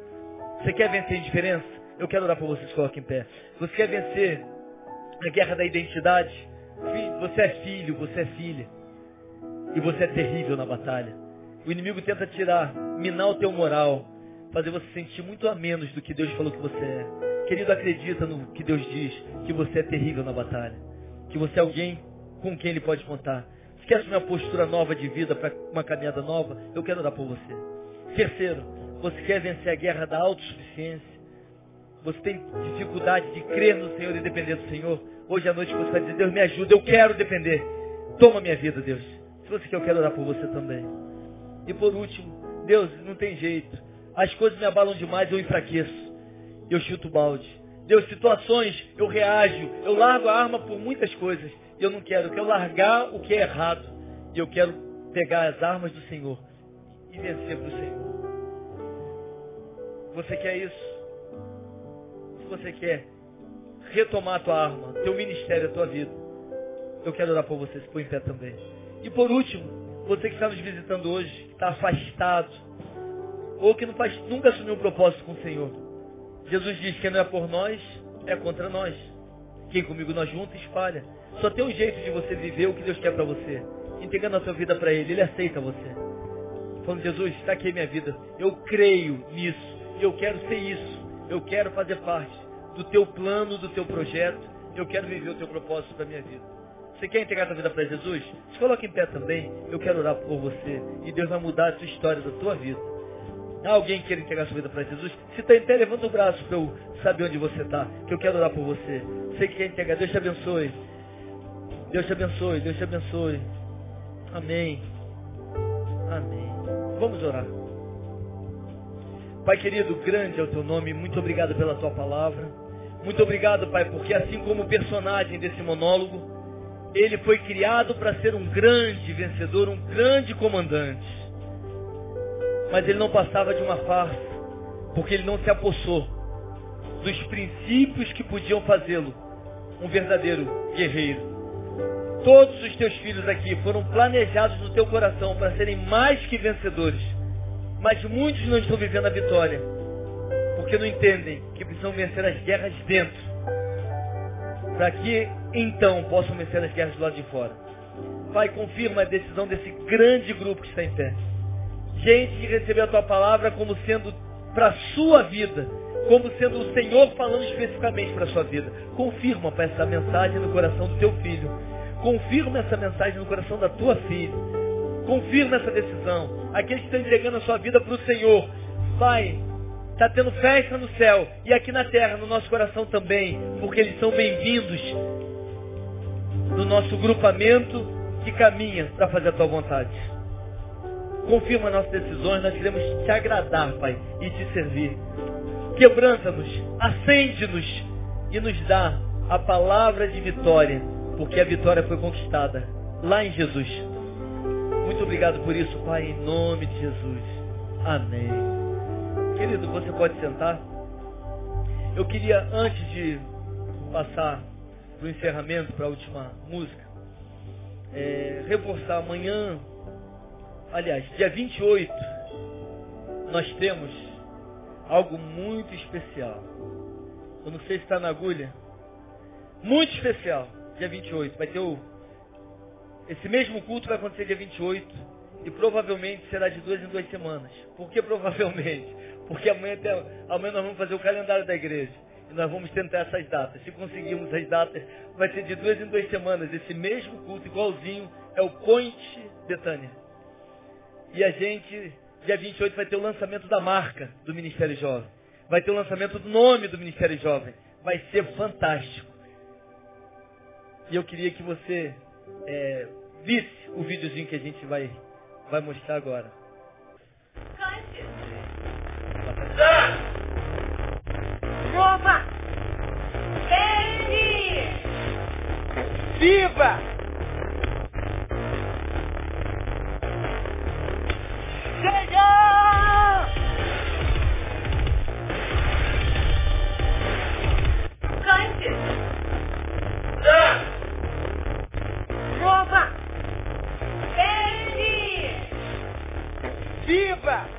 Você quer vencer indiferença? Eu quero orar por vocês, coloque em pé. Você quer vencer a guerra da identidade? Você é filho, você é filha. E você é terrível na batalha. O inimigo tenta tirar, minar o teu moral, fazer você sentir muito a menos do que Deus falou que você é. Querido, acredita no que Deus diz, que você é terrível na batalha. Que você é alguém com quem ele pode contar. Se quer uma postura nova de vida para uma caminhada nova, eu quero dar por você. Terceiro, você quer vencer a guerra da autossuficiência. Você tem dificuldade de crer no Senhor e depender do Senhor. Hoje à noite você vai dizer, Deus me ajuda, eu quero depender. Toma minha vida, Deus. Se você quer, eu quero orar por você também. E por último, Deus, não tem jeito. As coisas me abalam demais, eu enfraqueço. Eu chuto o balde. Deus, situações, eu reajo. Eu largo a arma por muitas coisas eu não quero, eu quero largar o que é errado. E eu quero pegar as armas do Senhor e vencer para o Senhor. Você quer isso? Se você quer retomar a tua arma, teu ministério, a tua vida, eu quero orar por você, se põe em pé também. E por último, você que está nos visitando hoje, que está afastado, ou que não faz, nunca assumiu um propósito com o Senhor. Jesus diz que não é por nós, é contra nós. Quem comigo nós juntos espalha. Só tem um jeito de você viver o que Deus quer para você. Entregando a sua vida para Ele. Ele aceita você. Falando, Jesus, está aqui a minha vida. Eu creio nisso. Eu quero ser isso. Eu quero fazer parte do teu plano, do teu projeto. Eu quero viver o teu propósito para minha vida. Você quer entregar a sua vida para Jesus? Se coloque em pé também. Eu quero orar por você. E Deus vai mudar a sua história, da tua vida. Há alguém que quer entregar a sua vida para Jesus? Se está em pé, levanta o braço para eu saber onde você está. Que eu quero orar por você. Você que quer entregar, Deus te abençoe. Deus te abençoe, Deus te abençoe. Amém. Amém. Vamos orar. Pai querido, grande é o teu nome, muito obrigado pela tua palavra. Muito obrigado, Pai, porque assim como o personagem desse monólogo, ele foi criado para ser um grande vencedor, um grande comandante. Mas ele não passava de uma farsa, porque ele não se apossou dos princípios que podiam fazê-lo um verdadeiro guerreiro. Todos os teus filhos aqui foram planejados no teu coração para serem mais que vencedores. Mas muitos não estão vivendo a vitória. Porque não entendem que precisam vencer as guerras dentro. Para que então possam vencer as guerras do lado de fora. Pai, confirma a decisão desse grande grupo que está em pé. Gente que recebeu a tua palavra como sendo para a sua vida, como sendo o Senhor falando especificamente para a sua vida. Confirma, Pai, essa mensagem no coração do teu filho Confirma essa mensagem no coração da tua filha. Confirma essa decisão. Aqueles que estão entregando a sua vida para o Senhor. Pai, está tendo festa no céu e aqui na terra, no nosso coração também, porque eles são bem-vindos no nosso grupamento que caminha para fazer a tua vontade. Confirma nossas decisões, nós queremos te agradar, Pai, e te servir. Quebranta-nos, acende-nos e nos dá a palavra de vitória porque a vitória foi conquistada lá em Jesus. Muito obrigado por isso, Pai, em nome de Jesus. Amém. Querido, você pode sentar. Eu queria, antes de passar para o encerramento, para a última música, é, reforçar amanhã, aliás, dia 28, nós temos algo muito especial. Eu não sei se está na agulha. Muito especial dia 28. Vai ter o. Esse mesmo culto vai acontecer dia 28 e provavelmente será de duas em duas semanas. Por que provavelmente? Porque amanhã, até, amanhã nós vamos fazer o calendário da igreja. E nós vamos tentar essas datas. Se conseguirmos as datas, vai ser de duas em duas semanas. Esse mesmo culto, igualzinho é o Point Betânia. E a gente, dia 28, vai ter o lançamento da marca do Ministério Jovem. Vai ter o lançamento do nome do Ministério Jovem. Vai ser fantástico. E eu queria que você é, visse o videozinho que a gente vai, vai mostrar agora. Cante. Roma! Ele! Viva! Senhor! Viva!